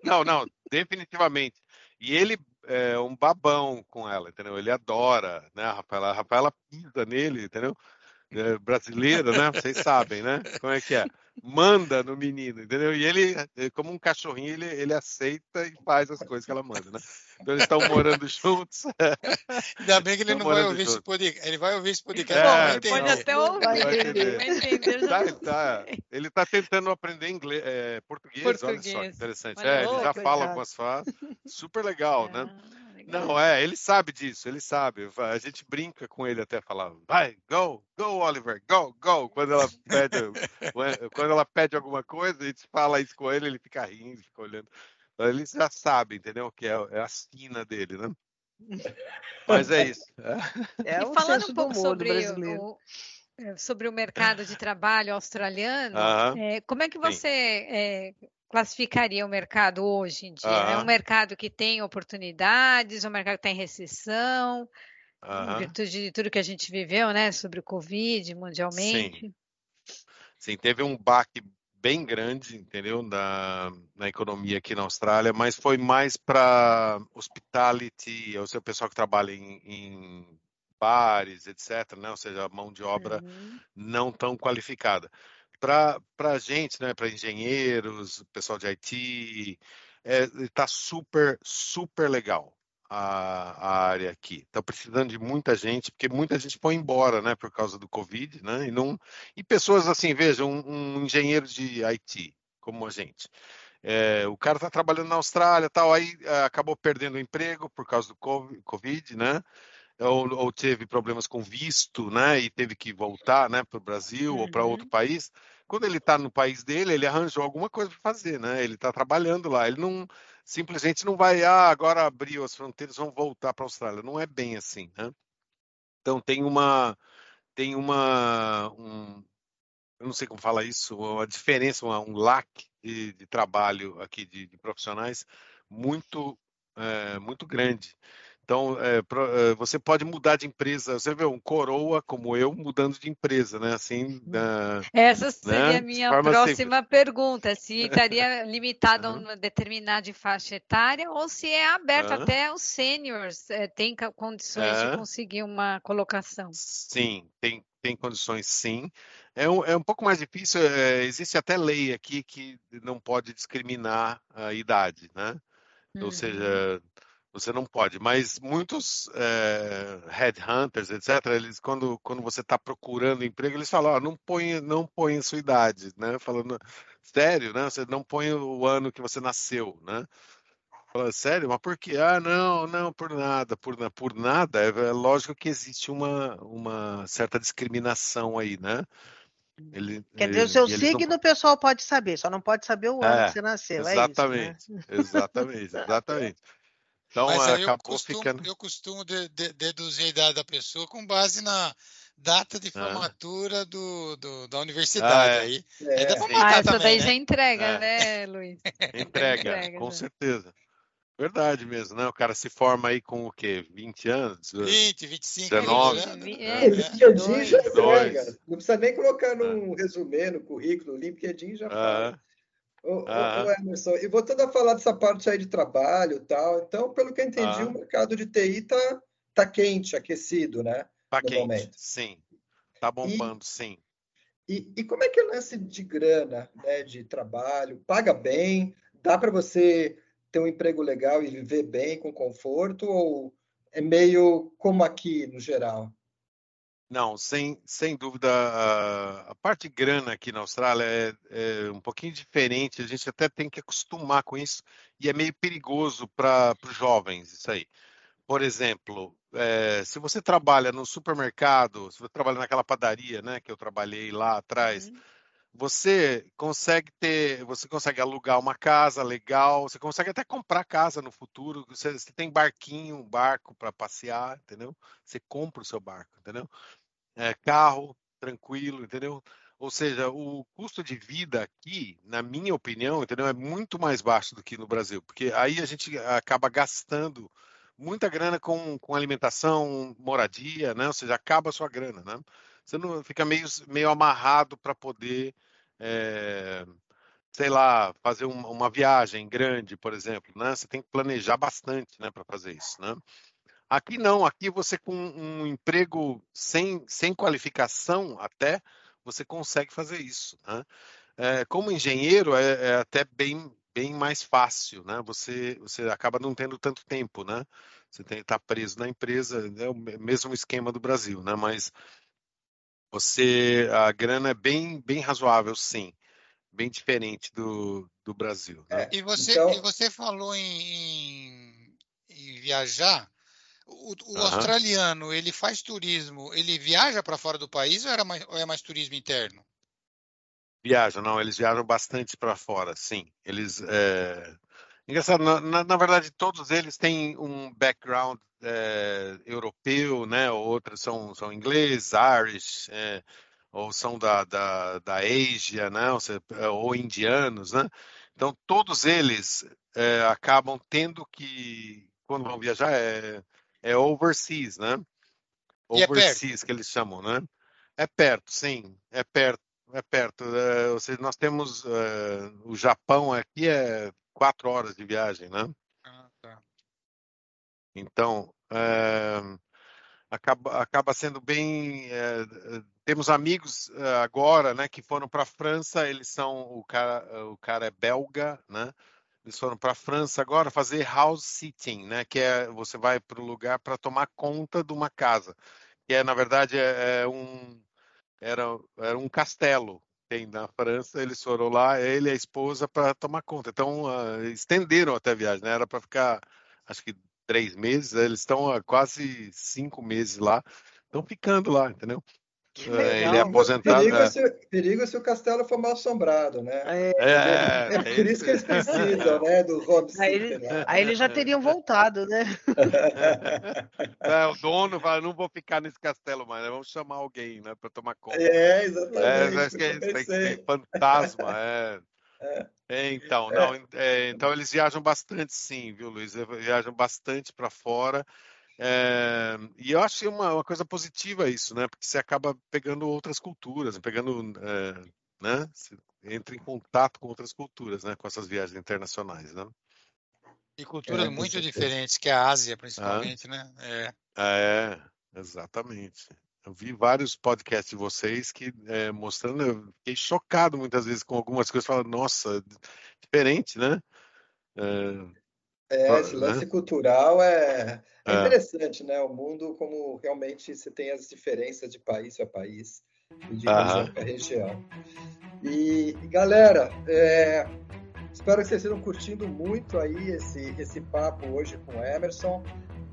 Não, não, definitivamente. E ele é um babão com ela, entendeu? Ele adora, né, a Rafaela? A Rafaela pisa nele, entendeu? É brasileira, né? Vocês sabem, né? Como é que é? Manda no menino, entendeu? E ele, é, como um cachorrinho, ele, ele aceita e faz as coisas que ela manda, né? Então eles estão morando juntos. Ainda bem que ele não vai ouvir esse podcast. Ele vai ouvir esse podcast. É, Bom, pode até ouvir. Vai entender. Vai entender tá, tá. Ele está tentando aprender inglês, é, português, português, olha só, interessante. Olha, é, ele já fala algumas frases. Super legal, né? Ah. Não, é, ele sabe disso, ele sabe. A gente brinca com ele até falar, vai, go, go, Oliver, go, go. Quando ela pede, quando ela pede alguma coisa, a gente fala isso com ele, ele fica rindo, fica olhando. Ele já sabe, entendeu? Que é, é a sina dele, né? Mas é isso. É, é um falando um pouco sobre o, é, sobre o mercado de trabalho australiano, uh -huh. é, como é que você é, classificaria o mercado hoje em dia? Uh -huh. É um mercado que tem oportunidades, é um mercado que está em recessão, uh -huh. em virtude de tudo que a gente viveu, né, sobre o Covid mundialmente? Sim, Sim teve um baque bem grande, entendeu, na, na economia aqui na Austrália, mas foi mais para hospitality, ou seja, o pessoal que trabalha em, em bares, etc., né, ou seja, mão de obra uhum. não tão qualificada para a gente, né, para engenheiros, pessoal de IT, está é, super, super legal a, a área aqui. Está precisando de muita gente, porque muita gente foi embora, né, por causa do Covid, né, e, não, e pessoas assim, vejam, um, um engenheiro de IT, como a gente. É, o cara está trabalhando na Austrália, tal, aí é, acabou perdendo o emprego por causa do Covid, né? Ou, ou, teve problemas com visto, né? E teve que voltar, né, para o Brasil uhum. ou para outro país quando ele está no país dele, ele arranjou alguma coisa para fazer, né? Ele está trabalhando lá. Ele não simplesmente não vai, ah, agora abriu as fronteiras, vão voltar para a Austrália. Não é bem assim, né? Então tem uma tem uma um, eu não sei como fala isso, uma diferença, uma, um lack de, de trabalho aqui de, de, profissionais muito é, muito grande. Então, é, é, você pode mudar de empresa. Você vê um coroa como eu mudando de empresa, né? Assim, uh, Essa seria né? a minha próxima simples. pergunta: se estaria limitado uhum. a uma determinada faixa etária ou se é aberto uhum. até os seniors é, têm condições uhum. de conseguir uma colocação. Sim, tem, tem condições sim. É um, é um pouco mais difícil, é, existe até lei aqui que não pode discriminar a idade, né? Ou seja, uhum. Você não pode, mas muitos é, headhunters, etc., eles quando, quando você está procurando emprego, eles falam, oh, não põe não põe a sua idade, né? Falando sério, né? Você não põe o ano que você nasceu, né? Fala, sério, mas por quê? Ah, não, não, por nada, por, por nada. É, é lógico que existe uma, uma certa discriminação aí, né? Ele, Quer dizer, ele, o seu signo não... o pessoal pode saber, só não pode saber o ano é, que você nasceu. Exatamente, é isso, né? exatamente, exatamente. Então, Mas aí acabou eu costumo, ficando. Eu costumo de, de, deduzir a idade da pessoa com base na data de ah. formatura ah. do, do, da universidade. Ah, é. Aí, é. aí dá pra ah, essa também, daí né? já entrega, é. né, Luiz? Entrega, entrega com já. certeza. Verdade mesmo, né? O cara se forma aí com o quê? 20 anos? 20, 25, 19. É, é, LinkedIn já entrega. Não precisa nem colocar num ah. resumê, no currículo, o LinkedIn já fala. Ô, ah. ô, Emerson, e voltando a falar dessa parte aí de trabalho e tal, então, pelo que eu entendi, ah. o mercado de TI tá, tá quente, aquecido, né? Tá quente, momento. sim. Tá bombando, e, sim. E, e como é que é o lance de grana, né, de trabalho? Paga bem? Dá para você ter um emprego legal e viver bem, com conforto? Ou é meio como aqui, no geral? Não, sem, sem dúvida, a, a parte de grana aqui na Austrália é, é, um pouquinho diferente, a gente até tem que acostumar com isso, e é meio perigoso para os jovens isso aí. Por exemplo, é, se você trabalha no supermercado, se você trabalha naquela padaria, né, que eu trabalhei lá atrás, uhum. você consegue ter, você consegue alugar uma casa legal, você consegue até comprar casa no futuro, você, você tem barquinho, um barco para passear, entendeu? Você compra o seu barco, entendeu? É, carro tranquilo, entendeu? Ou seja, o custo de vida aqui, na minha opinião, entendeu, é muito mais baixo do que no Brasil, porque aí a gente acaba gastando muita grana com, com alimentação, moradia, né? Ou seja, acaba a sua grana, né? Você não fica meio, meio amarrado para poder, é, sei lá, fazer uma, viagem grande, por exemplo, né? Você tem que planejar bastante, né, para fazer isso, né? Aqui não, aqui você com um emprego sem, sem qualificação até, você consegue fazer isso. Né? É, como engenheiro é, é, até bem, bem mais fácil, né? Você, você acaba não tendo tanto tempo, né? Você tem que estar preso na empresa, é o mesmo esquema do Brasil, né? Mas você, a grana é bem, bem razoável, sim. Bem diferente do, do Brasil. Né? É, e, você, então... e você falou em, em viajar, o, o uhum. australiano, ele faz turismo, ele viaja para fora do país ou, era mais, ou é mais turismo interno? Viajam, não, eles viajam bastante para fora, sim. Eles. É... Engraçado, na, na, verdade, todos eles têm um background é, europeu, né? Outros são, são ingleses, Irish, é, ou são da, da, da Ásia, né? Ou, seja, ou indianos, né? Então, todos eles é, acabam tendo que, quando vão viajar, é, é overseas, né? É overseas, é que eles chamam, né? É perto, sim, é perto, é perto. É, ou seja, nós temos uh, o Japão aqui é quatro horas de viagem, né? Ah, tá. Então, é, acaba, acaba sendo bem. É, temos amigos agora, né, que foram para a França. Eles são o cara, o cara é belga, né? Eles foram para a França agora fazer house sitting, né? Que é você vai para o lugar para tomar conta de uma casa, que é na verdade é, é um era, era um castelo tem na França. Eles foram lá, ele e a esposa para tomar conta. Então uh, estenderam até a viagem, né? Era para ficar acho que três meses. Eles estão há quase cinco meses lá, estão ficando lá, entendeu? É, ele é aposentado. Perigo, é. Se, perigo se o castelo for mal assombrado, né? É, é, é por isso que eles precisam, né? Do home aí, ele, né? aí eles já teriam voltado, né? É, o dono fala: não vou ficar nesse castelo mais, né? vamos chamar alguém, né? Para tomar conta. É, exatamente. É, acho que é, tem, tem fantasma, é. É, então, não, é, então eles viajam bastante, sim, viu, Luiz? Viajam bastante para fora. É, e eu acho uma, uma, coisa positiva isso, né? Porque você acaba pegando outras culturas, pegando, é, né? Você entra em contato com outras culturas, né? Com essas viagens internacionais, né? E culturas é, muito diferentes, que a Ásia, principalmente, ah. né? É. é, exatamente. Eu vi vários podcasts de vocês que é, mostrando, eu fiquei chocado muitas vezes com algumas coisas, falando, nossa, diferente, né? É, esse lance né? cultural é, é, interessante, né? O mundo, como realmente você tem as diferenças de país a país e de região para região. E, galera, é, espero que vocês estejam curtindo muito aí esse, esse papo hoje com o Emerson.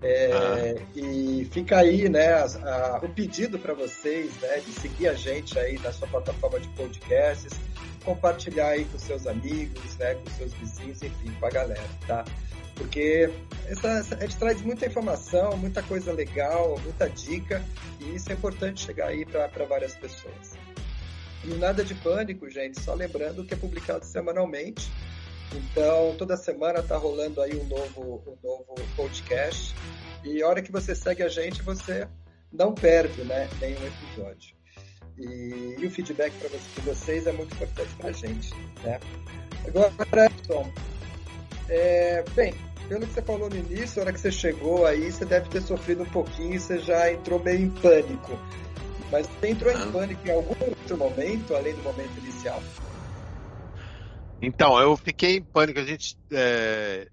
É, ah. E fica aí, né, a, a, o pedido para vocês, né, de seguir a gente aí na sua plataforma de podcasts, compartilhar aí com seus amigos, né, com seus vizinhos, enfim, com a galera, tá? Porque essa, essa, a gente traz muita informação, muita coisa legal, muita dica, e isso é importante chegar aí para várias pessoas. E nada de pânico, gente, só lembrando que é publicado semanalmente. Então, toda semana tá rolando aí um novo, um novo podcast. E a hora que você segue a gente, você não perde né, nenhum episódio. E, e o feedback para você, vocês é muito importante para a gente. Né? Agora, Edson, é, bem, pelo que você falou no início, a hora que você chegou aí, você deve ter sofrido um pouquinho você já entrou meio em pânico. Mas você entrou em pânico em algum outro momento, além do momento inicial? Então, eu fiquei em pânico. A gente. É...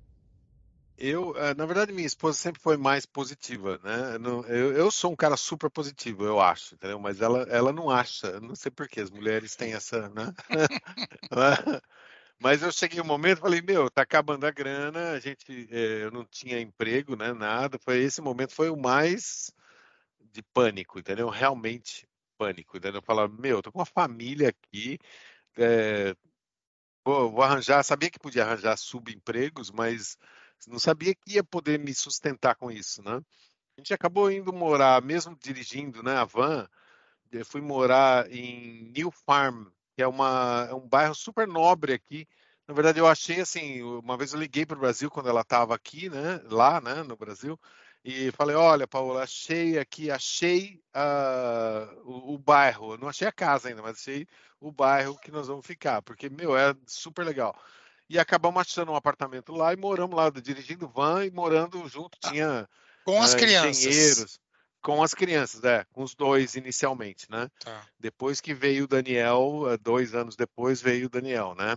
Eu, é, na verdade, minha esposa sempre foi mais positiva, né? Eu, eu sou um cara super positivo, eu acho, entendeu? Mas ela, ela não acha, não sei porquê, as mulheres têm essa, né? Mas eu cheguei um momento, falei, meu, tá acabando a grana, a gente, é, eu não tinha emprego, né, nada. Foi esse momento foi o mais de pânico, entendeu? Realmente pânico, entendeu? Falar, meu, tô com uma família aqui, é, vou, vou, arranjar, sabia que podia arranjar subempregos, mas não sabia que ia poder me sustentar com isso, né? A gente acabou indo morar, mesmo dirigindo, né, a van, eu fui morar em New Farm, que é, uma, é um bairro super nobre aqui. Na verdade, eu achei assim, uma vez eu liguei para o Brasil quando ela estava aqui, né, lá, né, no Brasil, e falei, olha, Paula, achei aqui, achei uh, o, o, bairro, não achei a casa ainda, mas achei o bairro que nós vamos ficar, porque, meu, é super legal. E acabamos achando um apartamento lá e moramos lá, dirigindo van e morando junto, ah, tinha com as uh, crianças. engenheiros. Com as crianças, é, com os dois inicialmente, né? Tá. Depois que veio o Daniel, eh, dois anos depois veio o Daniel, né?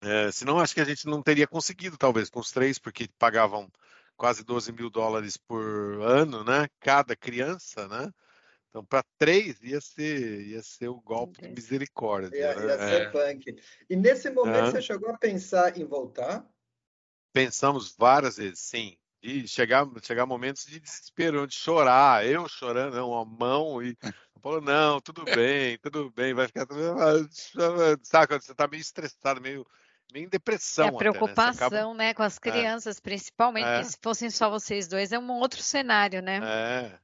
É, senão acho que a gente não teria conseguido, talvez, com os três, porque pagavam quase 12 mil dólares por ano, né? Cada criança, né? Então, para três ia ser, ia ser o golpe de misericórdia. Ia, né? ia ser é. punk. E nesse momento você chegou a pensar em voltar? Pensamos várias vezes, sim de chegar, chegar momentos de desespero, de chorar, eu chorando, não, a mão e falou, não, tudo bem, tudo bem, vai ficar tudo sabe quando você tá meio estressado, meio meio em depressão. É a preocupação, até, né? Acaba... né? com as é. crianças, é. principalmente, é. se fossem só vocês dois, é um outro cenário, né? É.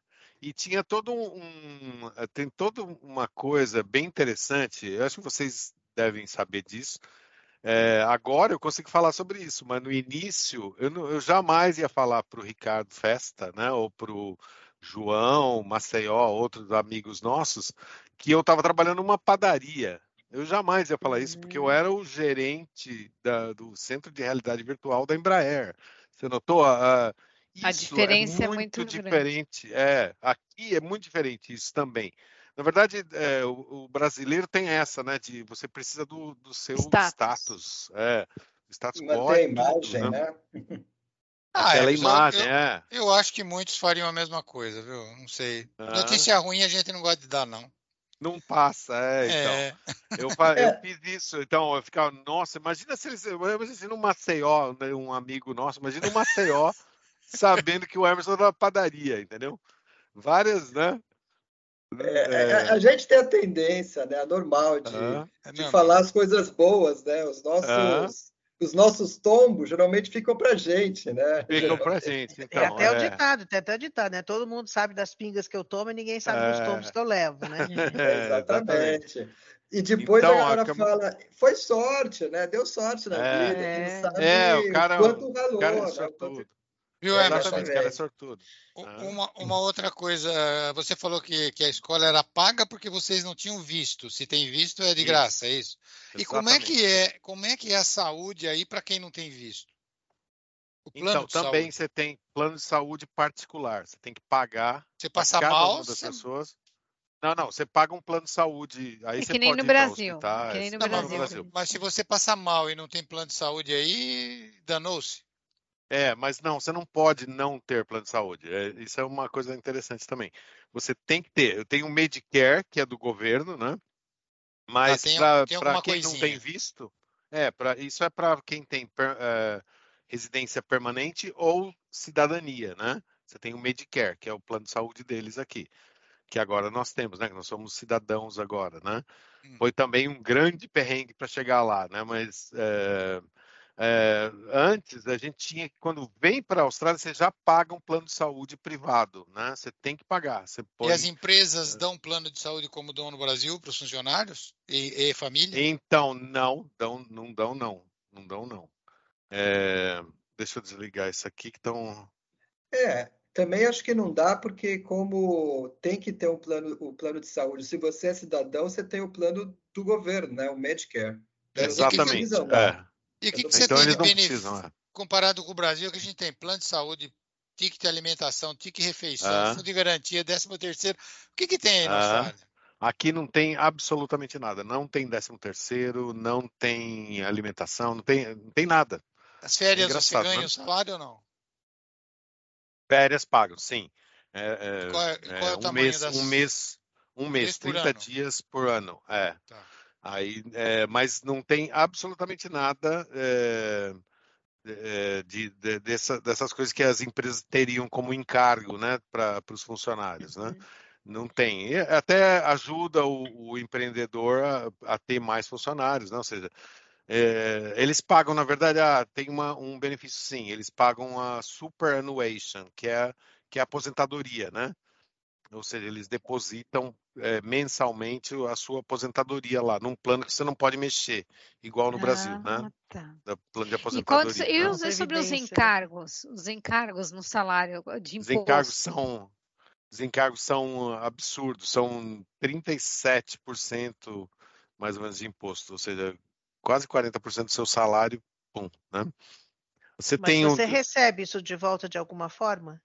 E tinha todo um, um tem toda uma coisa bem interessante, eu acho que vocês devem saber disso, é, agora eu consigo falar sobre isso, mas no início eu, não, eu jamais ia falar para o Ricardo Festa, né, ou para o João, Maceió, outros amigos nossos, que eu estava trabalhando numa padaria. Eu jamais ia falar isso, porque eu era o gerente da, do Centro de Realidade Virtual da Embraer. Você notou? A, a diferença é muito, é muito diferente. É, aqui é muito diferente isso também. Na verdade, é, o, o, brasileiro tem essa, né? De você precisa do, do seu status. status é, status quo. a imagem, né? né? Ah, Aquela é, imagem, eu, é. Eu acho que muitos fariam a mesma coisa, viu? Não sei. Ah. Notícia ruim a gente não gosta de dar, não. Não passa, é, então. É. Eu, eu fiz isso, então eu ficava, nossa, imagina se eles. Imagina um Maceió, né, um amigo nosso, imagina um Maceió sabendo que o Emerson da padaria, entendeu? Várias, né? É, é, a gente tem a tendência, né, a normal de, de falar as coisas boas, né? Os nossos, os nossos tombos geralmente ficam pra gente, né? Ficam pra gente. Então, é até é. o ditado, tem até o ditado, né? Todo mundo sabe das pingas que eu tomo e ninguém sabe dos tombos que eu levo, né? exatamente. E depois então, a galera fala, foi sorte, né? Deu sorte na vida. É, é o cara, quanto valor. O cara, né? Viu, é, Emerson? cara é sortudo. Uma, uma outra coisa, você falou que, que a escola era paga porque vocês não tinham visto. Se tem visto, é de isso. graça, é isso? Exatamente. E como é que é, como é que é a saúde aí para quem não tem visto? então, também saúde. você tem plano de saúde particular. Você tem que pagar. Você passa mal. das você... pessoas. Não, não, você paga um plano de saúde. Aí é que você nem pode no Brasil. Que nem no não, Brasil. Brasil. Mas se você passar mal e não tem plano de saúde aí, danou-se. É, mas não, você não pode não ter plano de saúde. É, isso é uma coisa interessante também. Você tem que ter. Eu tenho o Medicare, que é do governo, né? Mas ah, para quem coisinha. não tem visto, é, pra, isso é para quem tem uh, residência permanente ou cidadania, né? Você tem o Medicare, que é o plano de saúde deles aqui, que agora nós temos, né? Nós somos cidadãos agora, né? Hum. Foi também um grande perrengue para chegar lá, né? Mas é, é, antes a gente tinha que, quando vem para a Austrália, você já paga um plano de saúde privado, né? Você tem que pagar. Você põe... E as empresas dão plano de saúde como dão no Brasil para os funcionários e, e família? Então, não, dão, não dão, não. Não dão, não. É, deixa eu desligar isso aqui que estão. É, também acho que não dá, porque como tem que ter um plano, o um plano de saúde, se você é cidadão, você tem o plano do gono, né? O Medicare. Exatamente. É. E o que, que, você então, tem de benefício é. comparado com o Brasil, que a gente tem plano de saúde, ticket de alimentação, ticket refeição, ah. fundo de garantia, décimo terceiro. O que, que tem aí na ah. Austrália? Aqui não tem absolutamente nada. Não tem décimo terceiro, não tem alimentação, não tem, não tem nada. As férias é você ganha né? o salário ou não? Férias pagam, sim. É, é, qual é, qual é o um tamanho mês, das... Um mês, um mês, 30 dias por ano. É. Tá. Aí, é, mas não tem absolutamente nada é, é, de, de, dessa, dessas coisas que as empresas teriam como encargo né, para os funcionários. Né? Uhum. Não tem. E até ajuda o, o empreendedor a, a, ter mais funcionários, né? ou seja, é, eles pagam, na verdade, ah, tem uma, um benefício sim, eles pagam a superannuation, que é, que é a aposentadoria, né? Ou seja, eles depositam é, mensalmente a sua aposentadoria lá, num plano que você não pode mexer, igual no ah, Brasil, né? Tá. Da plano de aposentadoria. E, quantos, e os, né? sobre os encargos? Os encargos no salário de imposto? Os encargos são, os encargos são absurdos, são 37% mais ou menos de imposto, ou seja, quase 40% do seu salário, pum, né? Você Mas tem você um... recebe isso de volta de alguma forma?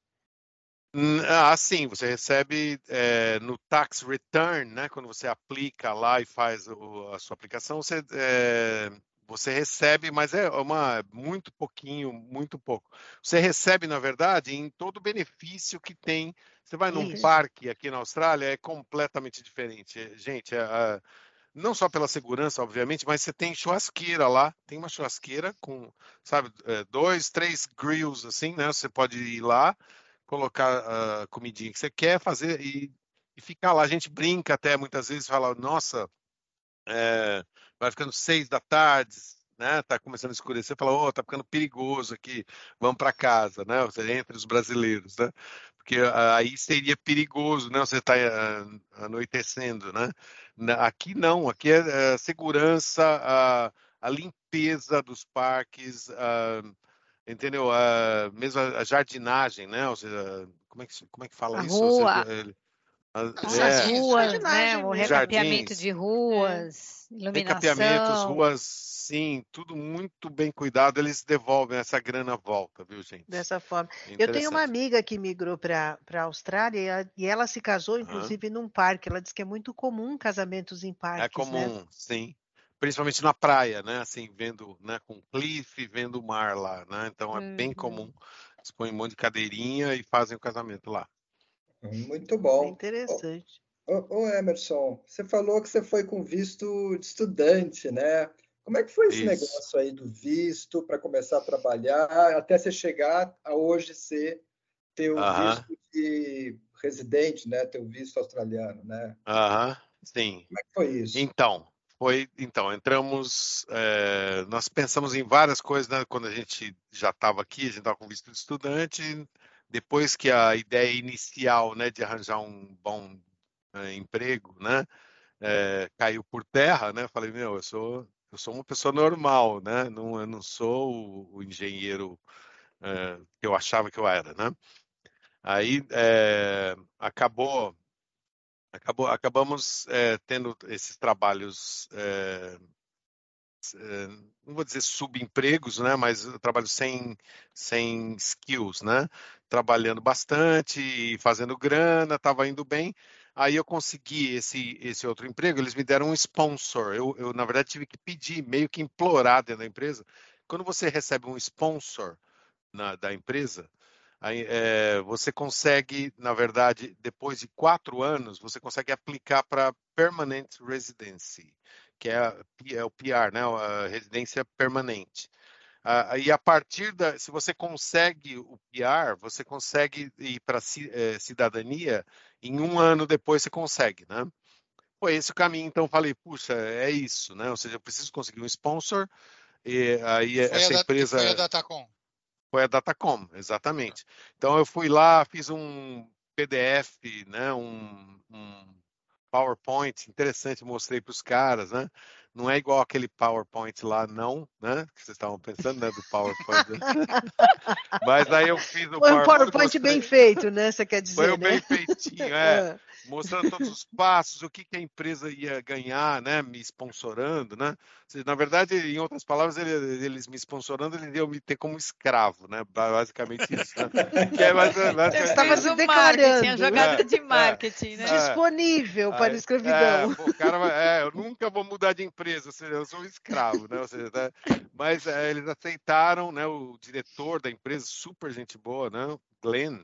Ah, sim, você recebe é, no tax return, né? Quando você aplica lá e faz o, a sua aplicação, você, é, você recebe, mas é uma muito pouquinho, muito pouco. Você recebe, na verdade, em todo o benefício que tem. Você vai num Isso. parque aqui na Austrália, é completamente diferente. Gente, é, não só pela segurança, obviamente, mas você tem churrasqueira lá, tem uma churrasqueira com, sabe, é, dois, três grills assim, né? Você pode ir lá, colocar a comidinha que você quer fazer e, e ficar lá. A gente brinca até muitas vezes, fala, nossa, é, vai ficando seis da tarde, né? Tá começando a escurecer, fala, oh, tá ficando perigoso aqui, vamos para casa, né? Você entre os brasileiros, né? Porque aí seria perigoso, né? Você está anoitecendo, né? Aqui não, aqui é, é segurança, a, a, limpeza dos parques, a, entendeu? A, mesmo a, jardinagem, né? Ou seja, como é que, como é que fala a isso? Rua. As é, ruas, né? O recapeamento de ruas, é. iluminação. Recapeamentos, ruas, sim, tudo muito bem cuidado. Eles devolvem essa grana volta, viu, gente? Dessa forma. Eu tenho uma amiga que migrou para a Austrália e ela se casou, inclusive, uhum. num parque. Ela disse que é muito comum casamentos em é parques. É comum, né? sim. Principalmente na praia, né? Assim, vendo, né? Com cliff, vendo o mar lá, né? Então é uhum. bem comum. Eles põem um monte de cadeirinha e fazem o casamento lá. Muito bom. É interessante. Ô, ô, Emerson, você falou que você foi com visto de estudante, né? Como é que foi esse Isso. negócio aí do visto para começar a trabalhar, até você chegar a hoje ser ter o uh visto de residente, né? Ter o visto australiano, né? Aham, uh sim. Como é que foi isso? Então, foi, então, entramos, é, nós pensamos em várias coisas, né? Quando a gente já estava aqui, a gente estava com visto de estudante, depois que a ideia inicial, né, de arranjar um bom é, emprego, né, é, caiu por terra, né, falei, meu, eu sou, eu sou uma pessoa normal, né, não, eu não sou o, o engenheiro que eu achava que eu era, né? Aí é, acabou, acabou, acabamos é, tendo esses trabalhos, é, não vou dizer subempregos, né? Mas trabalho sem, sem skills, né? Trabalhando bastante fazendo grana, estava indo bem. Aí eu consegui esse, esse outro emprego, eles me deram um sponsor. Eu, eu, na verdade, tive que pedir, meio que implorar dentro da empresa. Quando você recebe um sponsor na, da empresa, é, você consegue, na verdade, depois de quatro anos, você consegue aplicar para Permanent Residency, que é, é o PR, né, a residência permanente. Uh, e a partir da, se você consegue o PR, você consegue ir para é, cidadania em um ano depois você consegue, né? Foi esse o caminho, então falei, puxa, é isso, né? Ou seja, eu preciso conseguir um sponsor e aí foi essa a empresa foi a Datacom. Foi a Datacom, exatamente. Então eu fui lá, fiz um PDF, né? Um, um PowerPoint interessante, mostrei para os caras, né? Não é igual aquele PowerPoint lá, não, né? Que vocês estavam pensando, né? Do PowerPoint. Né? Mas aí eu fiz o Foi um PowerPoint bem feito, né? Você quer dizer? Foi né? bem feitinho, é. é. Mostrando todos os passos, o que, que a empresa ia ganhar, né? Me sponsorando, né? Na verdade, em outras palavras, eles me sponsorando, eles iam me ter como escravo, né? Basicamente isso. Né? Que é basicamente... Você estava se declarando. A jogada é, de marketing, é, né? Disponível para escravidão. É, pô, cara, é, eu nunca vou mudar de empresa, ou seja, eu sou um escravo, né? Ou seja, né? Mas é, eles aceitaram, né? O diretor da empresa, super gente boa, né? Glenn,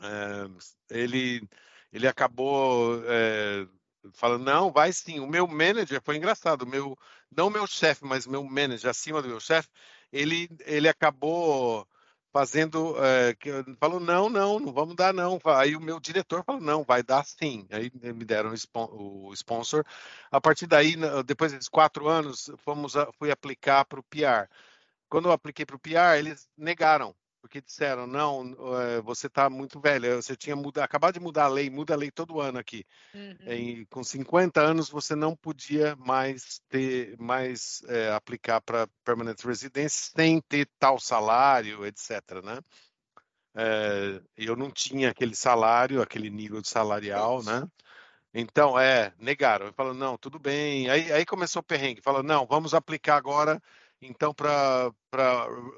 é, ele, ele acabou é, falando, não, vai sim. O meu manager, foi engraçado, meu, não meu chefe, mas meu manager, acima do meu chefe, ele, ele acabou fazendo, é, falou, não, não, não vamos dar não. Aí o meu diretor falou, não, vai dar sim. Aí me deram o sponsor. A partir daí, depois desses quatro anos, fomos fui aplicar para o PR. Quando eu apliquei para o PR, eles negaram, porque disseram, não, eh, você está muito velha, você tinha mudado, acabado de mudar a lei, muda a lei todo ano aqui. Uhum. E com 50 anos você não podia mais ter, mais é, aplicar para permanent residência sem ter tal salário, etc, né? É, eu não tinha aquele salário, aquele nível de salarial, né? Então, é, negaram. Falaram, não, tudo bem. Aí, aí começou o perrengue. Falaram, não, vamos aplicar agora então para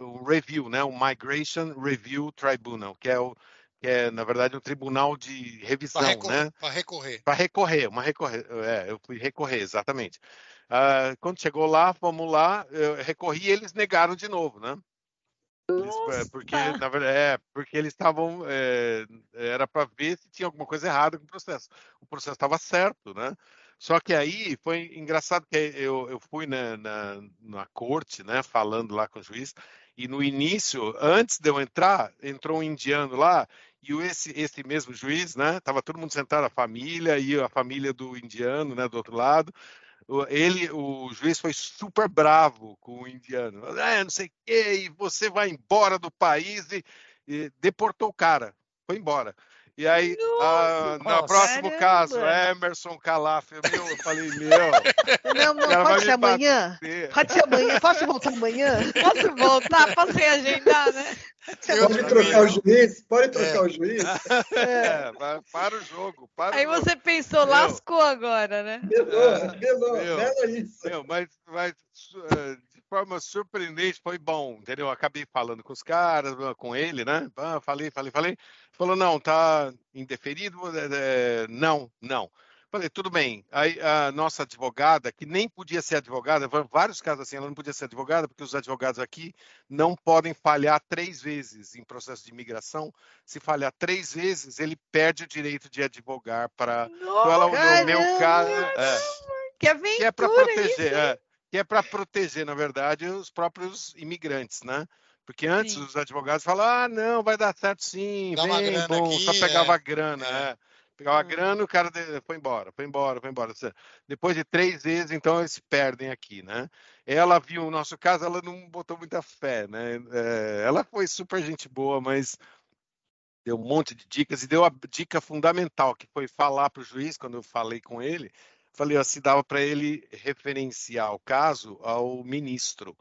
o review, né, o Migration Review Tribunal, que é o que é na verdade um tribunal de revisão, pra recorrer, né? Para recorrer. Para recorrer, uma recorrer, é, eu fui recorrer exatamente. Uh, quando chegou lá, vamos lá, eu recorri e eles negaram de novo, né? Eles, é, porque na verdade é porque eles estavam é, era para ver se tinha alguma coisa errada com o processo. O processo estava certo, né? Só que aí foi engraçado que eu, eu fui na, na, na, corte, né, falando lá com o juiz, e no início, antes de eu entrar, entrou um indiano lá, e esse, esse mesmo juiz, né, tava todo mundo sentado, a família e a família do indiano, né, do outro lado, ele, o juiz foi super bravo com o indiano, é, não sei o quê, e você vai embora do país e, e deportou o cara, foi embora. E aí, Nossa, no próximo caramba. caso, Emerson Calaf, meu, eu falei, meu. Não, não, pode ser amanhã? Bater. Pode ser amanhã? Posso voltar amanhã? Posso voltar? Posso reagendar, né? pode trocar o juiz? Pode trocar é. o juiz? É, para o jogo. Para aí o você jogo. pensou, meu. lascou agora, né? Belou, belou, bela isso. Meu, mas, mas uh, de forma surpreendente foi bom, entendeu? Acabei falando com os caras, com ele, né? Falei, falei, falei. Falou, não, tá indeferido? É, não, não. Falei, tudo bem. Aí a nossa advogada, que nem podia ser advogada, vários casos assim, ela não podia ser advogada, porque os advogados aqui não podem falhar três vezes em processo de imigração. Se falhar três vezes, ele perde o direito de advogar para. Então, ela, no meu caso. É, que aventura que é para proteger, é, que é para proteger, na verdade, os próprios imigrantes, né? Porque antes sim. os advogados falavam, ah, não, vai dar certo sim, Dá bem bom, aqui, só pegava é, grana, é. é. Pegava a hum. grana, o cara foi embora, foi embora, foi embora. Depois de três vezes, então eles se perdem aqui, né? Ela viu o nosso caso, ela não botou muita fé, né? É, ela foi super gente boa, mas deu um monte de dicas e deu a dica fundamental, que foi falar para o juiz, quando eu falei com ele, falei assim, dava para ele referenciar o caso ao ministro,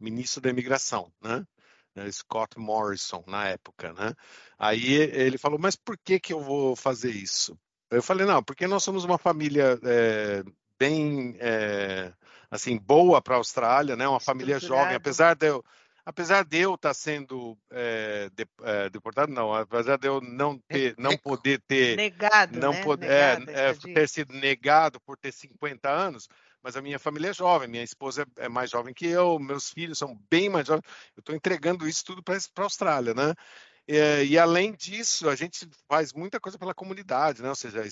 ministro da imigração, né? né, Scott Morrison na época, né? Aí ele falou, mas por que que eu vou fazer isso? Eu falei, não, porque nós somos uma família é, bem, é, assim, boa para a Austrália, né? Uma família jovem, apesar de eu, apesar de eu estar tá sendo é, de, é, deportado, não, apesar de eu não ter, não poder ter negado, não né? poder, é, negado, é, ter sido negado por ter 50 anos, mas a minha família é jovem, minha esposa é, é mais jovem que eu, meus filhos são bem mais jovens, eu estou entregando isso tudo para a Austrália, né? É, e além disso, a gente faz muita coisa pela comunidade, né? Ou seja,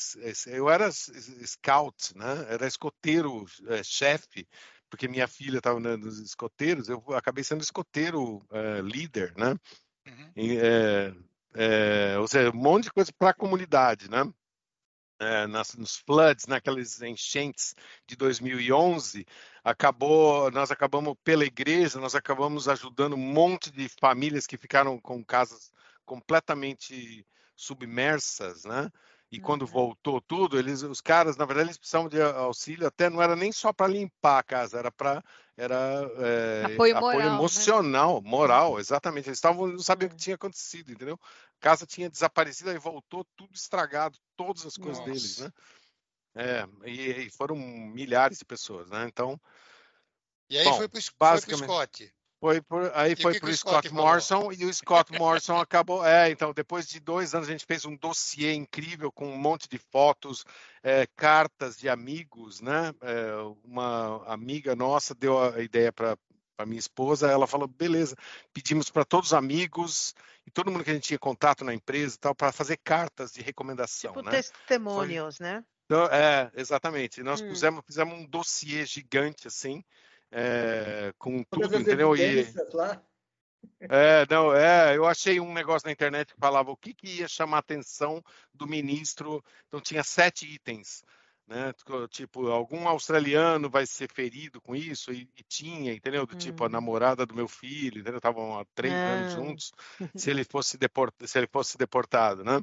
eu era scout, né? Era escoteiro, é, chefe, porque minha filha estava nos escoteiros, eu acabei sendo escoteiro é, líder, né? Uhum. E, é, ou seja, um monte de coisa para a comunidade, né? É, nas, nos floods, naquelas enchentes de 2011, acabou, nós acabamos pela igreja, nós acabamos ajudando um monte de famílias que ficaram com casas completamente submersas, né? E quando uhum. voltou tudo, eles, os caras, na verdade, eles precisavam de auxílio, até não era nem só para limpar a casa, era para era é, apoio, apoio moral, né? emocional, né? moral, exatamente. Eles estavam não sabiam o que tinha acontecido, entendeu? A casa tinha desaparecido e voltou tudo estragado, todas as coisas Nossa. deles, né? É, e, e, foram milhares de pessoas, né? Então. E aí bom, foi para o Scott. Foi por, aí e foi para o Scott, Scott Morrison e o Scott Morrison acabou. É, então, depois de dois anos, a gente fez um dossiê incrível com um monte de fotos, é, cartas de amigos, né? É, uma amiga nossa deu a ideia para a minha esposa, ela falou: beleza, pedimos para todos os amigos e todo mundo que a gente tinha contato na empresa tal, para fazer cartas de recomendação. Tipo né? testemunhos, Foi... né? Então, é, exatamente. Nós hum. pusemos, fizemos um dossiê gigante assim é, com Todas tudo, entendeu? E, lá. É, não, é, eu achei um negócio na internet que falava o que, que ia chamar a atenção do ministro. Então tinha sete itens, né? Tipo, algum australiano vai ser ferido com isso e, e tinha, entendeu? Do hum. tipo a hum. namorada do meu filho, entendeu? Estavam há três anos juntos. Se ele fosse deportado, se ele fosse deportado, né?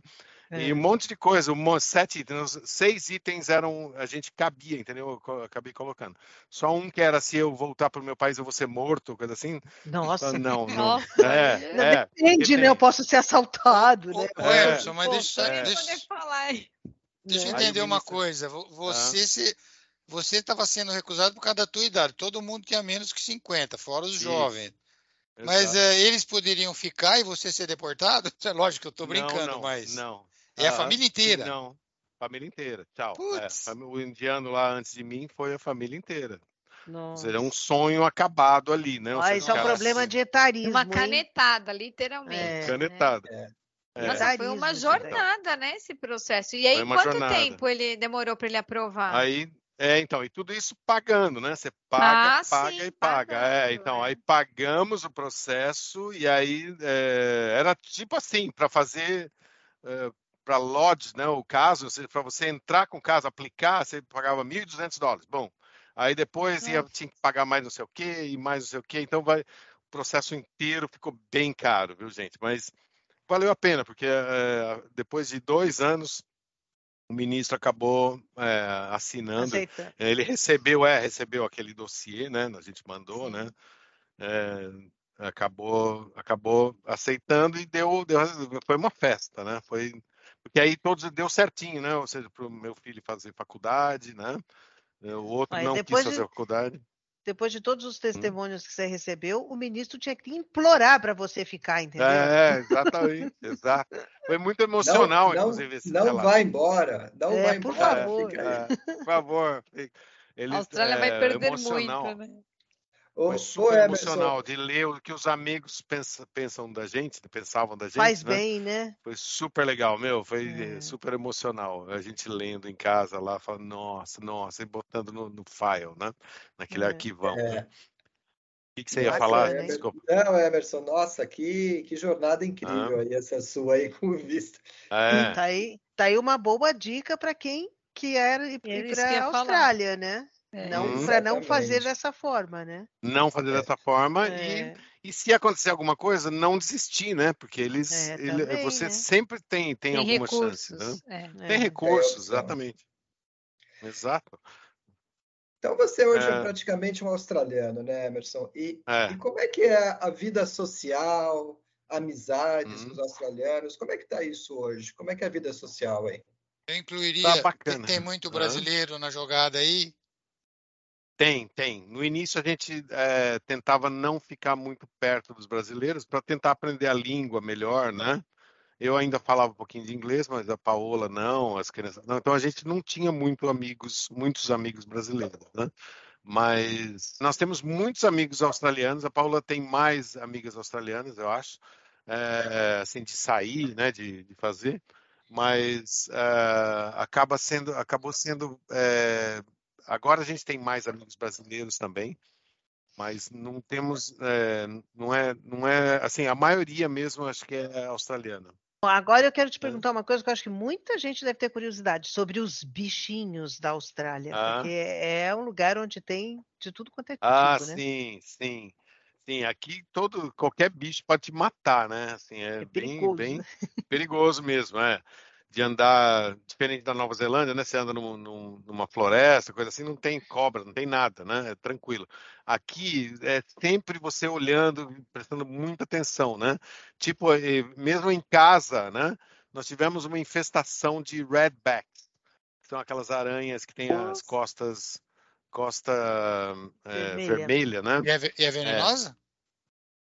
É. E um monte de coisa, um, sete itens, seis itens eram, a gente cabia, entendeu? Eu acabei colocando. Só um que era se eu voltar para o meu país eu vou ser morto, coisa assim. Nossa. Então, não, não. É, é, depende, né? Eu posso ser assaltado, né? Ô, é, mas deixa, é. deixa, deixa eu entender uma coisa. Você ah. se você estava sendo recusado por causa da tua idade. Todo mundo tinha menos que 50, fora os jovens. Mas é, eles poderiam ficar e você ser deportado? É lógico que eu estou brincando, não, não, mas. Não, é a ah, família inteira? Não, família inteira. Tchau. É, o indiano lá antes de mim foi a família inteira. Nossa. Seria um sonho acabado ali, né? Ah, isso é um problema assim. de etarismo. Uma canetada, hein? literalmente. É, canetada. É. É. Nossa, foi uma jornada, né, esse processo. E aí, quanto jornada. tempo ele demorou para ele aprovar? Aí, é, então, e tudo isso pagando, né? Você paga, ah, paga sim, e paga. Pagando, é, então, é. aí pagamos o processo e aí é, era tipo assim, para fazer é, para lodge, né, o caso, para você entrar com o caso, aplicar, você pagava 1.200 dólares. Bom, aí depois ia, tinha que pagar mais não sei o quê e mais não sei o quê. Então, vai, o processo inteiro ficou bem caro, viu, gente? Mas valeu a pena, porque é, depois de dois anos, o ministro acabou é, assinando. Aceita. Ele recebeu, é, recebeu aquele dossiê, né? A gente mandou, Sim. né? É, acabou, acabou aceitando e deu, deu, foi uma festa, né? Foi porque aí todos deu certinho, né? Ou seja, para o meu filho fazer faculdade, né? É, o outro Mas não quis fazer de, faculdade. Depois de todos os hum. testemunhos hum. que você recebeu, o ministro tinha que implorar para você ficar, entendeu? É, exatamente, exato. Foi muito emocional, não, inclusive. Esse não vai embora, não é, vai por embora. Favor. É, por favor. A Austrália vai é, perder emocional. muito, né? Foi super Ô, emocional de ler o que os amigos pensam, pensam da gente, pensavam da gente. Faz né? bem, né? Foi super legal, meu. Foi é. super emocional. A gente lendo em casa lá, falando, nossa, nossa, e botando no, no file, né? Naquele é. arquivão. É. Né? O que, que, você ia falar? É, Desculpa. Não, Emerson, nossa, que, que jornada incrível ah. aí, essa sua aí com vista. É. Tá, aí, tá aí uma boa dica para quem quer ir para a Austrália, falar. né? É, não para não fazer dessa forma, né? Não fazer é. dessa forma é. e, e se acontecer alguma coisa, não desistir, né? Porque eles, é, ele, também, você né? sempre tem, tem, tem alguma recursos, chance, né? É. Tem recursos, exatamente. Exato. Então você hoje é, é praticamente um australiano, né, Emerson? E, é. e, como é que é a vida social, amizades uhum. com os australianos? Como é que está isso hoje? Como é que é a vida social aí? Eu incluiria. Tá tem muito brasileiro na jogada aí? Tem, tem. No início a gente é, tentava não ficar muito perto dos brasileiros para tentar aprender a língua melhor, né? Eu ainda falava um pouquinho de inglês, mas a Paola não, as crianças não. Então a gente não tinha muito amigos, muitos amigos brasileiros, né? Mas nós temos muitos amigos australianos. A Paula tem mais amigas australianas, eu acho, é, assim de sair, né, de, de fazer. Mas é, acaba sendo, acabou sendo. É, agora a gente tem mais amigos brasileiros também mas não temos, é, não é, não é, assim, a maioria mesmo acho que é australiana. Agora eu quero te perguntar uma coisa que eu acho que muita gente deve ter curiosidade sobre os bichinhos da Austrália, ah. porque é um lugar onde tem de tudo quanto é tipo, ah, né? sim, sim. Sim, aqui todo qualquer bicho pode te matar, né? Assim, é, é bem, bem né? perigoso mesmo, é de andar diferente da Nova Zelândia, né? Você anda num, num, numa floresta, coisa assim, não tem cobra, não tem nada, né? É tranquilo. Aqui é sempre você olhando, prestando muita atenção, né? Tipo, mesmo em casa, né? Nós tivemos uma infestação de redbacks, são aquelas aranhas que têm Nossa. as costas costa é, vermelha. vermelha. né? E é, e é venenosa? É,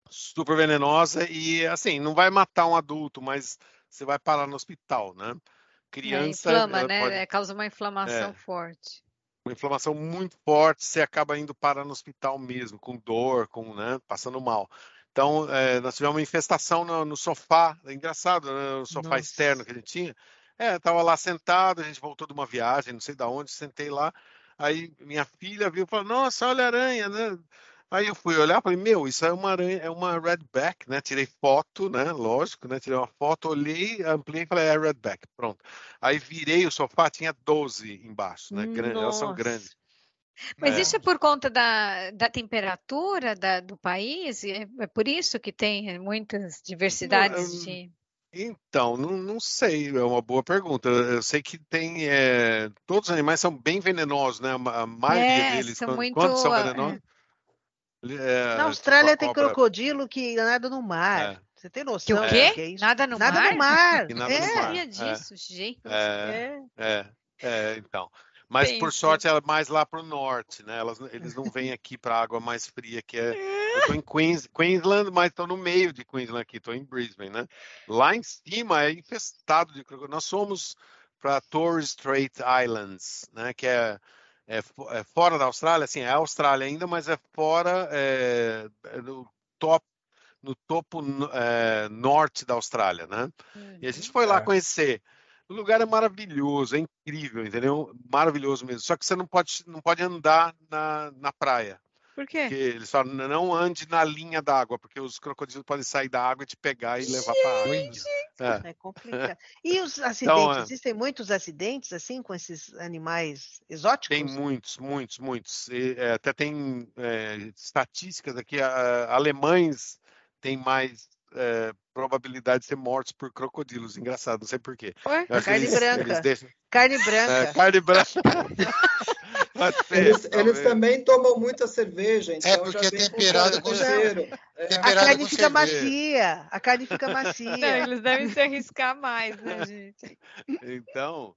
super venenosa e assim não vai matar um adulto, mas você vai parar no hospital, né? Criança. É, inflama, né? Pode... É, causa uma inflamação é, forte. Uma inflamação muito forte, você acaba indo parar no hospital mesmo, com dor, com, né, passando mal. Então, é, nós tivemos uma infestação no, no sofá, é engraçado, né, no sofá Nossa. externo que a gente tinha. É, tava lá sentado, a gente voltou de uma viagem, não sei de onde, sentei lá. Aí minha filha viu e falou: Nossa, olha a aranha, né? Aí eu fui olhar, falei, meu, isso é uma aranha, é uma redback, né? Tirei foto, né? Lógico, né? Tirei uma foto, olhei, ampliei e falei, é redback, pronto. Aí virei o sofá, tinha 12 embaixo, né? Grande, elas são grandes. Mas é. isso é por conta da, da temperatura da, do país? É, é, por isso que tem muitas diversidades não, de. Então, não, não sei, é uma boa pergunta. Eu sei que tem. É, todos os animais são bem venenosos, né? A maioria é, deles. São muito, quantos são venenosos? É, Na Austrália tem cobra... crocodilo que nada no mar. É. Você tem noção? Que o quê? Que é nada no nada mar? No mar. nada é. no mar. sabia disso, gente. É, é, é, então. Mas por sorte é mais lá para o norte, né? Elas, eles não vêm aqui para água mais fria, que é. Eu estou em Queens, Queensland, mas estou no meio de Queensland aqui, estou em Brisbane, né? Lá em cima é infestado de crocodilo. Nós somos para Torres Strait Islands, né? Que é é, é, fora da Austrália, assim, é a Austrália ainda, mas é fora é, é no top no topo é, norte da Austrália, né? Uhum. E a gente uhum. foi lá é. conhecer. O lugar é maravilhoso, é incrível, entendeu? Maravilhoso mesmo. Só que você não pode, não pode andar na, na praia. Por quê? Porque eles falam, não ande na linha d'água, porque os crocodilos podem sair da água e te pegar e levar para a água. É. é complicado. E os acidentes? Então, é... Existem muitos acidentes assim com esses animais exóticos? Tem muitos, muitos, muitos. E, é, até tem é, estatísticas aqui. A, alemães têm mais é, probabilidade de ser mortos por crocodilos. Engraçado, não sei porquê. Carne, eles, branca. Eles deixam... carne branca. É, carne branca. eles, eles, também tomam muita cerveja. Então é porque é temperado com cheiro. É. A carne fica cerveja. macia. A carne fica macia. Não, eles devem se arriscar mais, né, gente? Então,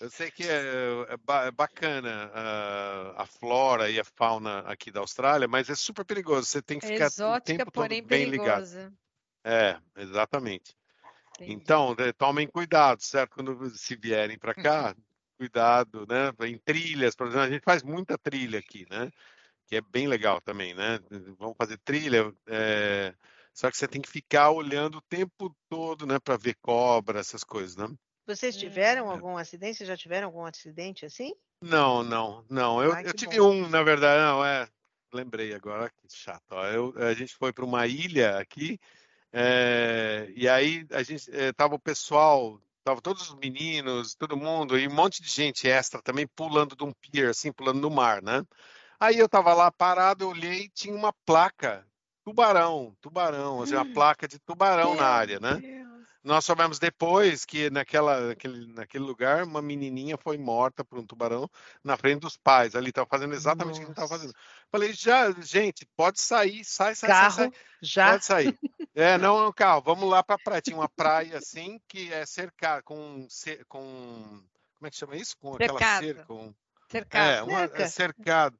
eu sei que é, é, é bacana uh, a flora e a fauna aqui da Austrália, mas é super perigoso. Você tem que ficar Exótica, o tempo todo bem perigosa. ligado. É, exatamente. Entendi. Então, é, tomem cuidado, certo? Quando se vierem para cá, uhum. cuidado, né? Em trilhas, por exemplo, a gente faz muita trilha aqui, né? Que é bem legal também, né? Vamos fazer trilha, é... só que você tem que ficar olhando o tempo todo, né? Para ver cobra, essas coisas, né? Vocês tiveram é. algum acidente? Vocês já tiveram algum acidente assim? Não, não, não. Eu, Ai, eu tive bom. um, na verdade, não, é. Lembrei agora, que chato. Ó. Eu, a gente foi para uma ilha aqui é, e aí a gente é, tava o pessoal, tava todos os meninos, todo mundo, e um monte de gente extra também pulando de um pier, assim, pulando no mar, né? Aí eu tava lá parado, eu olhei, tinha uma placa, tubarão, tubarão, assim, uma hum. placa de tubarão Meu na área, né? Deus. Nós soubemos depois que naquela, naquele, naquele lugar uma menininha foi morta por um tubarão na frente dos pais. Ali estava fazendo exatamente Nossa. o que estava fazendo. Falei, já, gente, pode sair, sai, sai, carro, sai, sai. Já? Pode sair. É, não, não, carro, vamos lá para a praia. Tinha uma praia assim que é cercada com, com. Como é que chama isso? Com aquela cerca. Com, cercado. É, uma, é cercado.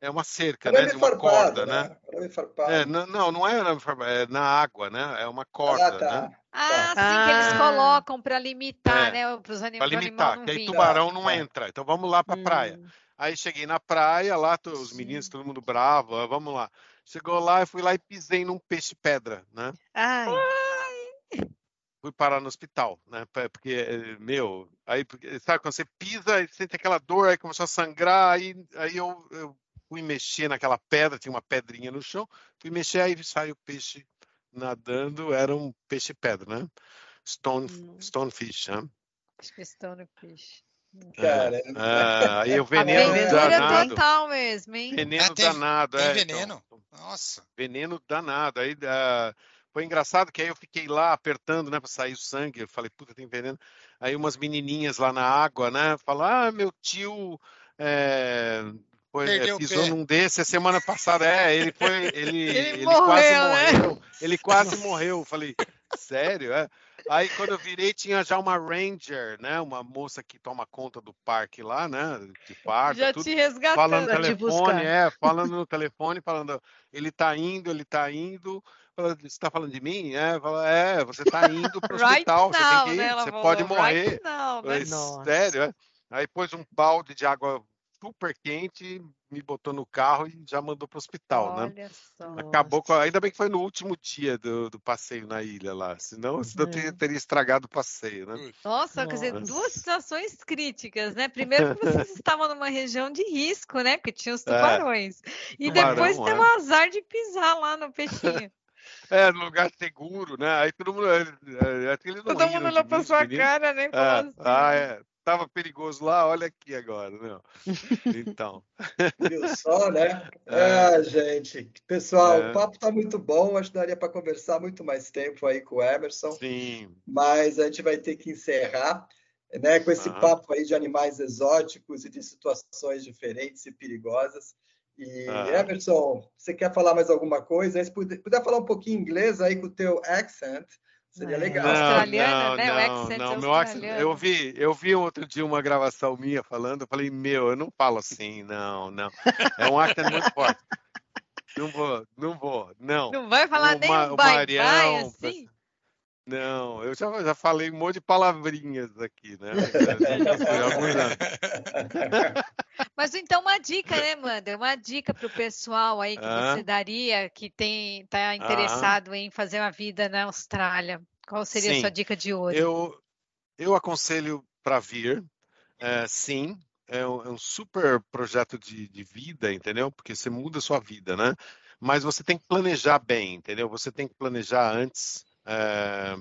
É uma cerca, né? De uma farpado, corda, né? né? É, não, não é, é na água, né? É uma corda, ah, tá. né? Ah, tá. sim, que eles ah. colocam para limitar, é, né? Para os animais. Para limitar, que aí tubarão não tá. entra. Então vamos lá para a hum. praia. Aí cheguei na praia, lá os meninos, todo mundo bravo, vamos lá. Chegou lá, eu fui lá e pisei num peixe-pedra, né? Ai. Fui parar no hospital, né? Porque, meu, aí, sabe, quando você pisa, sente aquela dor, aí começou a sangrar, aí, aí eu, eu fui mexer naquela pedra, tinha uma pedrinha no chão, fui mexer, aí saiu o peixe nadando, era um peixe-pedra, né? Stone, hum. stonefish, né? Acho que é stonefish. Cara, é, é, aí o veneno danado. total mesmo, hein? Veneno é, tem, danado, tem é. veneno? Então, Nossa. Veneno danado. Aí uh, foi engraçado que aí eu fiquei lá apertando, né, para sair o sangue. Eu falei, puta, tem veneno. Aí umas menininhas lá na água, né, falaram, ah, meu tio é, foi, é, pisou num desse a semana passada. É, ele foi. Ele, ele, ele morreu, quase né? morreu. Ele quase morreu. Falei, sério? É. Aí quando eu virei, tinha já uma Ranger, né? Uma moça que toma conta do parque lá, né? De parque. Já tudo, te resgatando. Falando no telefone, é, falando no telefone, falando, ele tá indo, ele tá indo. Você está falando de mim? É, fala, é você está indo para o right hospital, now, você tem que ir, né? você falou, pode morrer. Right now, né? Sério, é? Aí pôs um balde de água super quente, me botou no carro e já mandou para o hospital, né? Olha né? Só. Acabou com. Ainda bem que foi no último dia do, do passeio na ilha lá, senão, senão teria, uhum. teria estragado o passeio, né? Nossa, Nossa, quer dizer, duas situações críticas, né? Primeiro que vocês estavam numa região de risco, né? Porque tinha os é. tubarões. É, e depois tem é. o azar de pisar lá no peixinho. É, no lugar seguro, né? Aí todo mundo. É, é, todo mundo olhou pra sua cara, né? É. Assim, ah, é estava perigoso lá, olha aqui agora, né? Então. Viu só, né? É. Ah, gente. Pessoal, é. o papo está muito bom, acho que daria para conversar muito mais tempo aí com o Emerson. Sim. Mas a gente vai ter que encerrar. Né, com esse papo aí de animais exóticos e de situações diferentes e perigosas. E Emerson, você quer falar mais alguma coisa? Se puder, puder falar um pouquinho inglês aí com o teu accent, Seria legal. Não, australiana, não, né? Não, o não, meu accent, eu vi, eu vi outro dia uma gravação minha falando, eu falei, meu, eu não falo assim, não, não. É um accent muito forte. Não vou, não vou, não. Não vai falar nem um bye, bye assim? Não, eu já, já falei um monte de palavrinhas aqui, né? Mas então uma dica, né, Manda? Uma dica para o pessoal aí que ah. você daria que tem está interessado ah. em fazer uma vida na Austrália. Qual seria sim. a sua dica de hoje? Eu, eu aconselho para vir, é, sim. É um, é um, super projeto de, de vida, entendeu? Porque você muda a sua vida, né? Mas você tem que planejar bem, entendeu? Você tem que planejar antes é,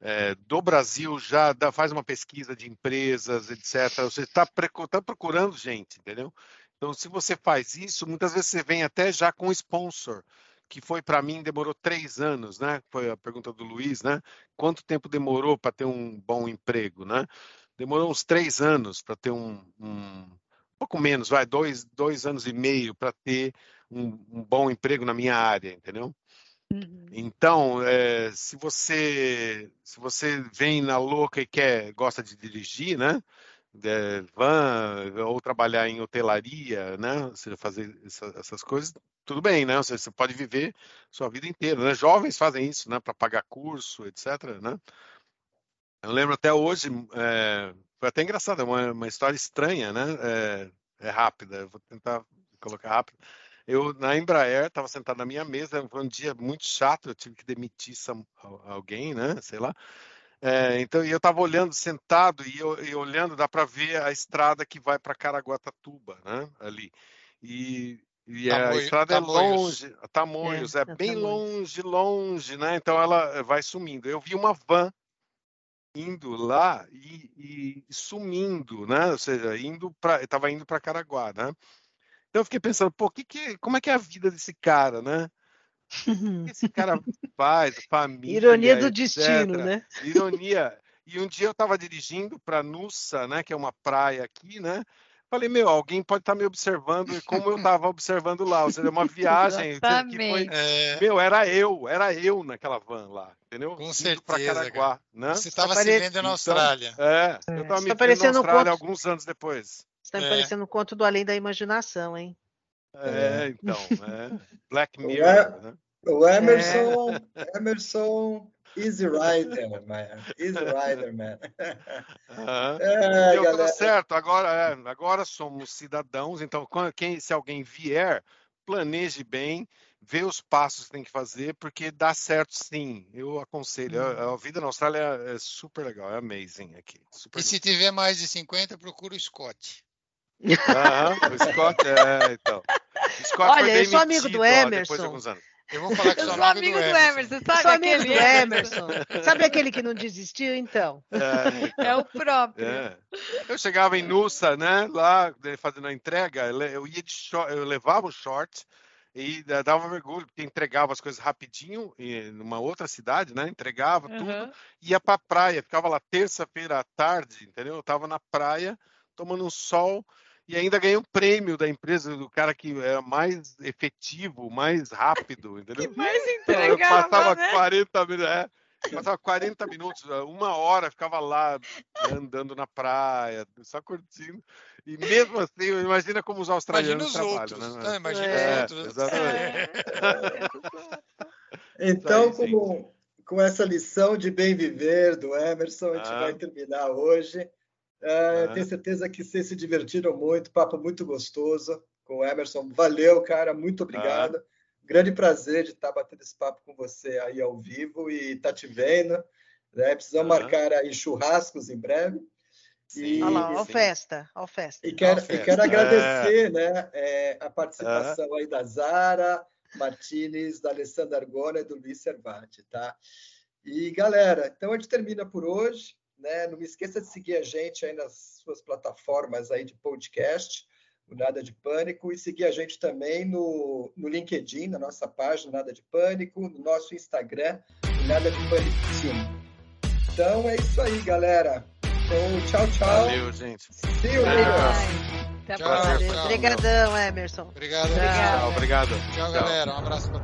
é, do Brasil já dá, faz uma pesquisa de empresas, etc. Você está tá procurando gente, entendeu? Então, se você faz isso, muitas vezes você vem até já com sponsor, que foi para mim, demorou três anos, né? Foi a pergunta do Luiz, né? Quanto tempo demorou para ter um bom emprego, né? Demorou uns três anos para ter um, um, pouco menos, vai, dois, dois anos e meio para ter um, um bom emprego na minha área, entendeu? Uhum. Então, é, se você se você vem na louca e quer gosta de dirigir, né? Van ou trabalhar em hotelaria, né? Você fazer essa, essas coisas, tudo bem, né? Você, pode viver sua vida inteira, né? Jovens fazem isso, né? Para pagar curso, etc. Né? Eu lembro até hoje, é, foi até engraçado, é uma, uma história estranha, né? É, é rápida, vou tentar colocar rápido. Eu, na Embraer, estava sentado na minha mesa, foi um dia muito chato, eu tive que demitir some, alguém, né? Sei lá. É, então, eu estava olhando, sentado, e, eu, e olhando, dá para ver a estrada que vai para Caraguatatuba, né? Ali. E, e Tamoio, a estrada Tamoios. é longe, Tamoios, é, é, é bem longe, longe, né? Então, ela vai sumindo. Eu vi uma van indo lá e, e sumindo, né? Ou seja, indo para, estava indo para Caraguá, né? Então eu fiquei pensando, pô, que que, como é que é a vida desse cara, né? O que esse cara faz? Família. Ironia do etc. destino, né? Ironia. E um dia eu estava dirigindo para Nussa, né, que é uma praia aqui, né? Falei, meu, alguém pode estar tá me observando como eu estava observando lá. Ou seja, uma viagem que foi. É... Meu, era eu, era eu naquela van lá, entendeu? Com certeza. Caraguá, né? Você estava se vendo na então, Austrália. Então, é, eu estava me tá vendo na Austrália conto... alguns anos depois. Está me é. parecendo um conto do além da imaginação, hein? É, então, é. Black Mirror, né? O Emerson, é. Emerson Easy Rider, man. Easy Rider, man. Uhum. É, Deu tudo certo. Agora, é, agora somos cidadãos, então quem, se alguém vier, planeje bem, vê os passos que tem que fazer, porque dá certo sim. Eu aconselho. A, a, uhum. vida na Austrália é super legal, é amazing aqui. e se tiver mais de 50, procura o Scott. Uhum, o Scott, é, então. Scott Olha, eu sou amigo do Emerson. Ó. Eu vou falar que sou, sou amigo, do, do Emerson. Emerson sabe sou amigo do Emerson. sabe aquele que não desistiu, então? É, é o próprio. É. Eu chegava em Nussa, né, lá fazendo a entrega, eu ia de short, eu levava o short e dava vergonha, porque entregava as coisas rapidinho em numa outra cidade, né? Entregava uhum. tudo, ia para praia, ficava lá terça-feira à tarde, entendeu? Eu tava na praia tomando um sol e ainda ganhei um prêmio da empresa do cara que era mais efetivo, mais rápido, entendeu? Que mais entregava, eu passava né? 40 minutos, é, passava 40 minutos, uma hora ficava lá andando na praia, só curtindo. E mesmo assim, imagina como os australianos imagina os trabalham, outros. né? imagina é, os outros. Exatamente. É. Então, como, com essa lição de bem viver do Emerson, a gente ah. vai terminar hoje. Uh, Tenho certeza que vocês se divertiram muito, papo muito gostoso com o Emerson. Valeu, cara, muito obrigado. Grande prazer de estar batendo esse papo com você aí ao vivo e estar tá te vendo. Né? Precisamos marcar aí churrascos em breve. Sim, Olha lá, ó festa, ó festa. E quero, festa. E quero agradecer é. né, é, a participação aí da Zara Martinez, da Alessandra Argona e do Luiz Servati, tá? E galera, então a gente termina por hoje. Né? Não me esqueça de seguir a gente aí nas suas plataformas aí de podcast, o Nada de Pânico, e seguir a gente também no, no LinkedIn, na nossa página Nada de Pânico, no nosso Instagram, o Nada de Pânico Sim. Então é isso aí, galera. Então, tchau, tchau. Valeu, gente. See you later. Obrigadão, Emerson. Obrigado. Obrigado. Tchau, obrigado. Tchau, galera. Um abraço para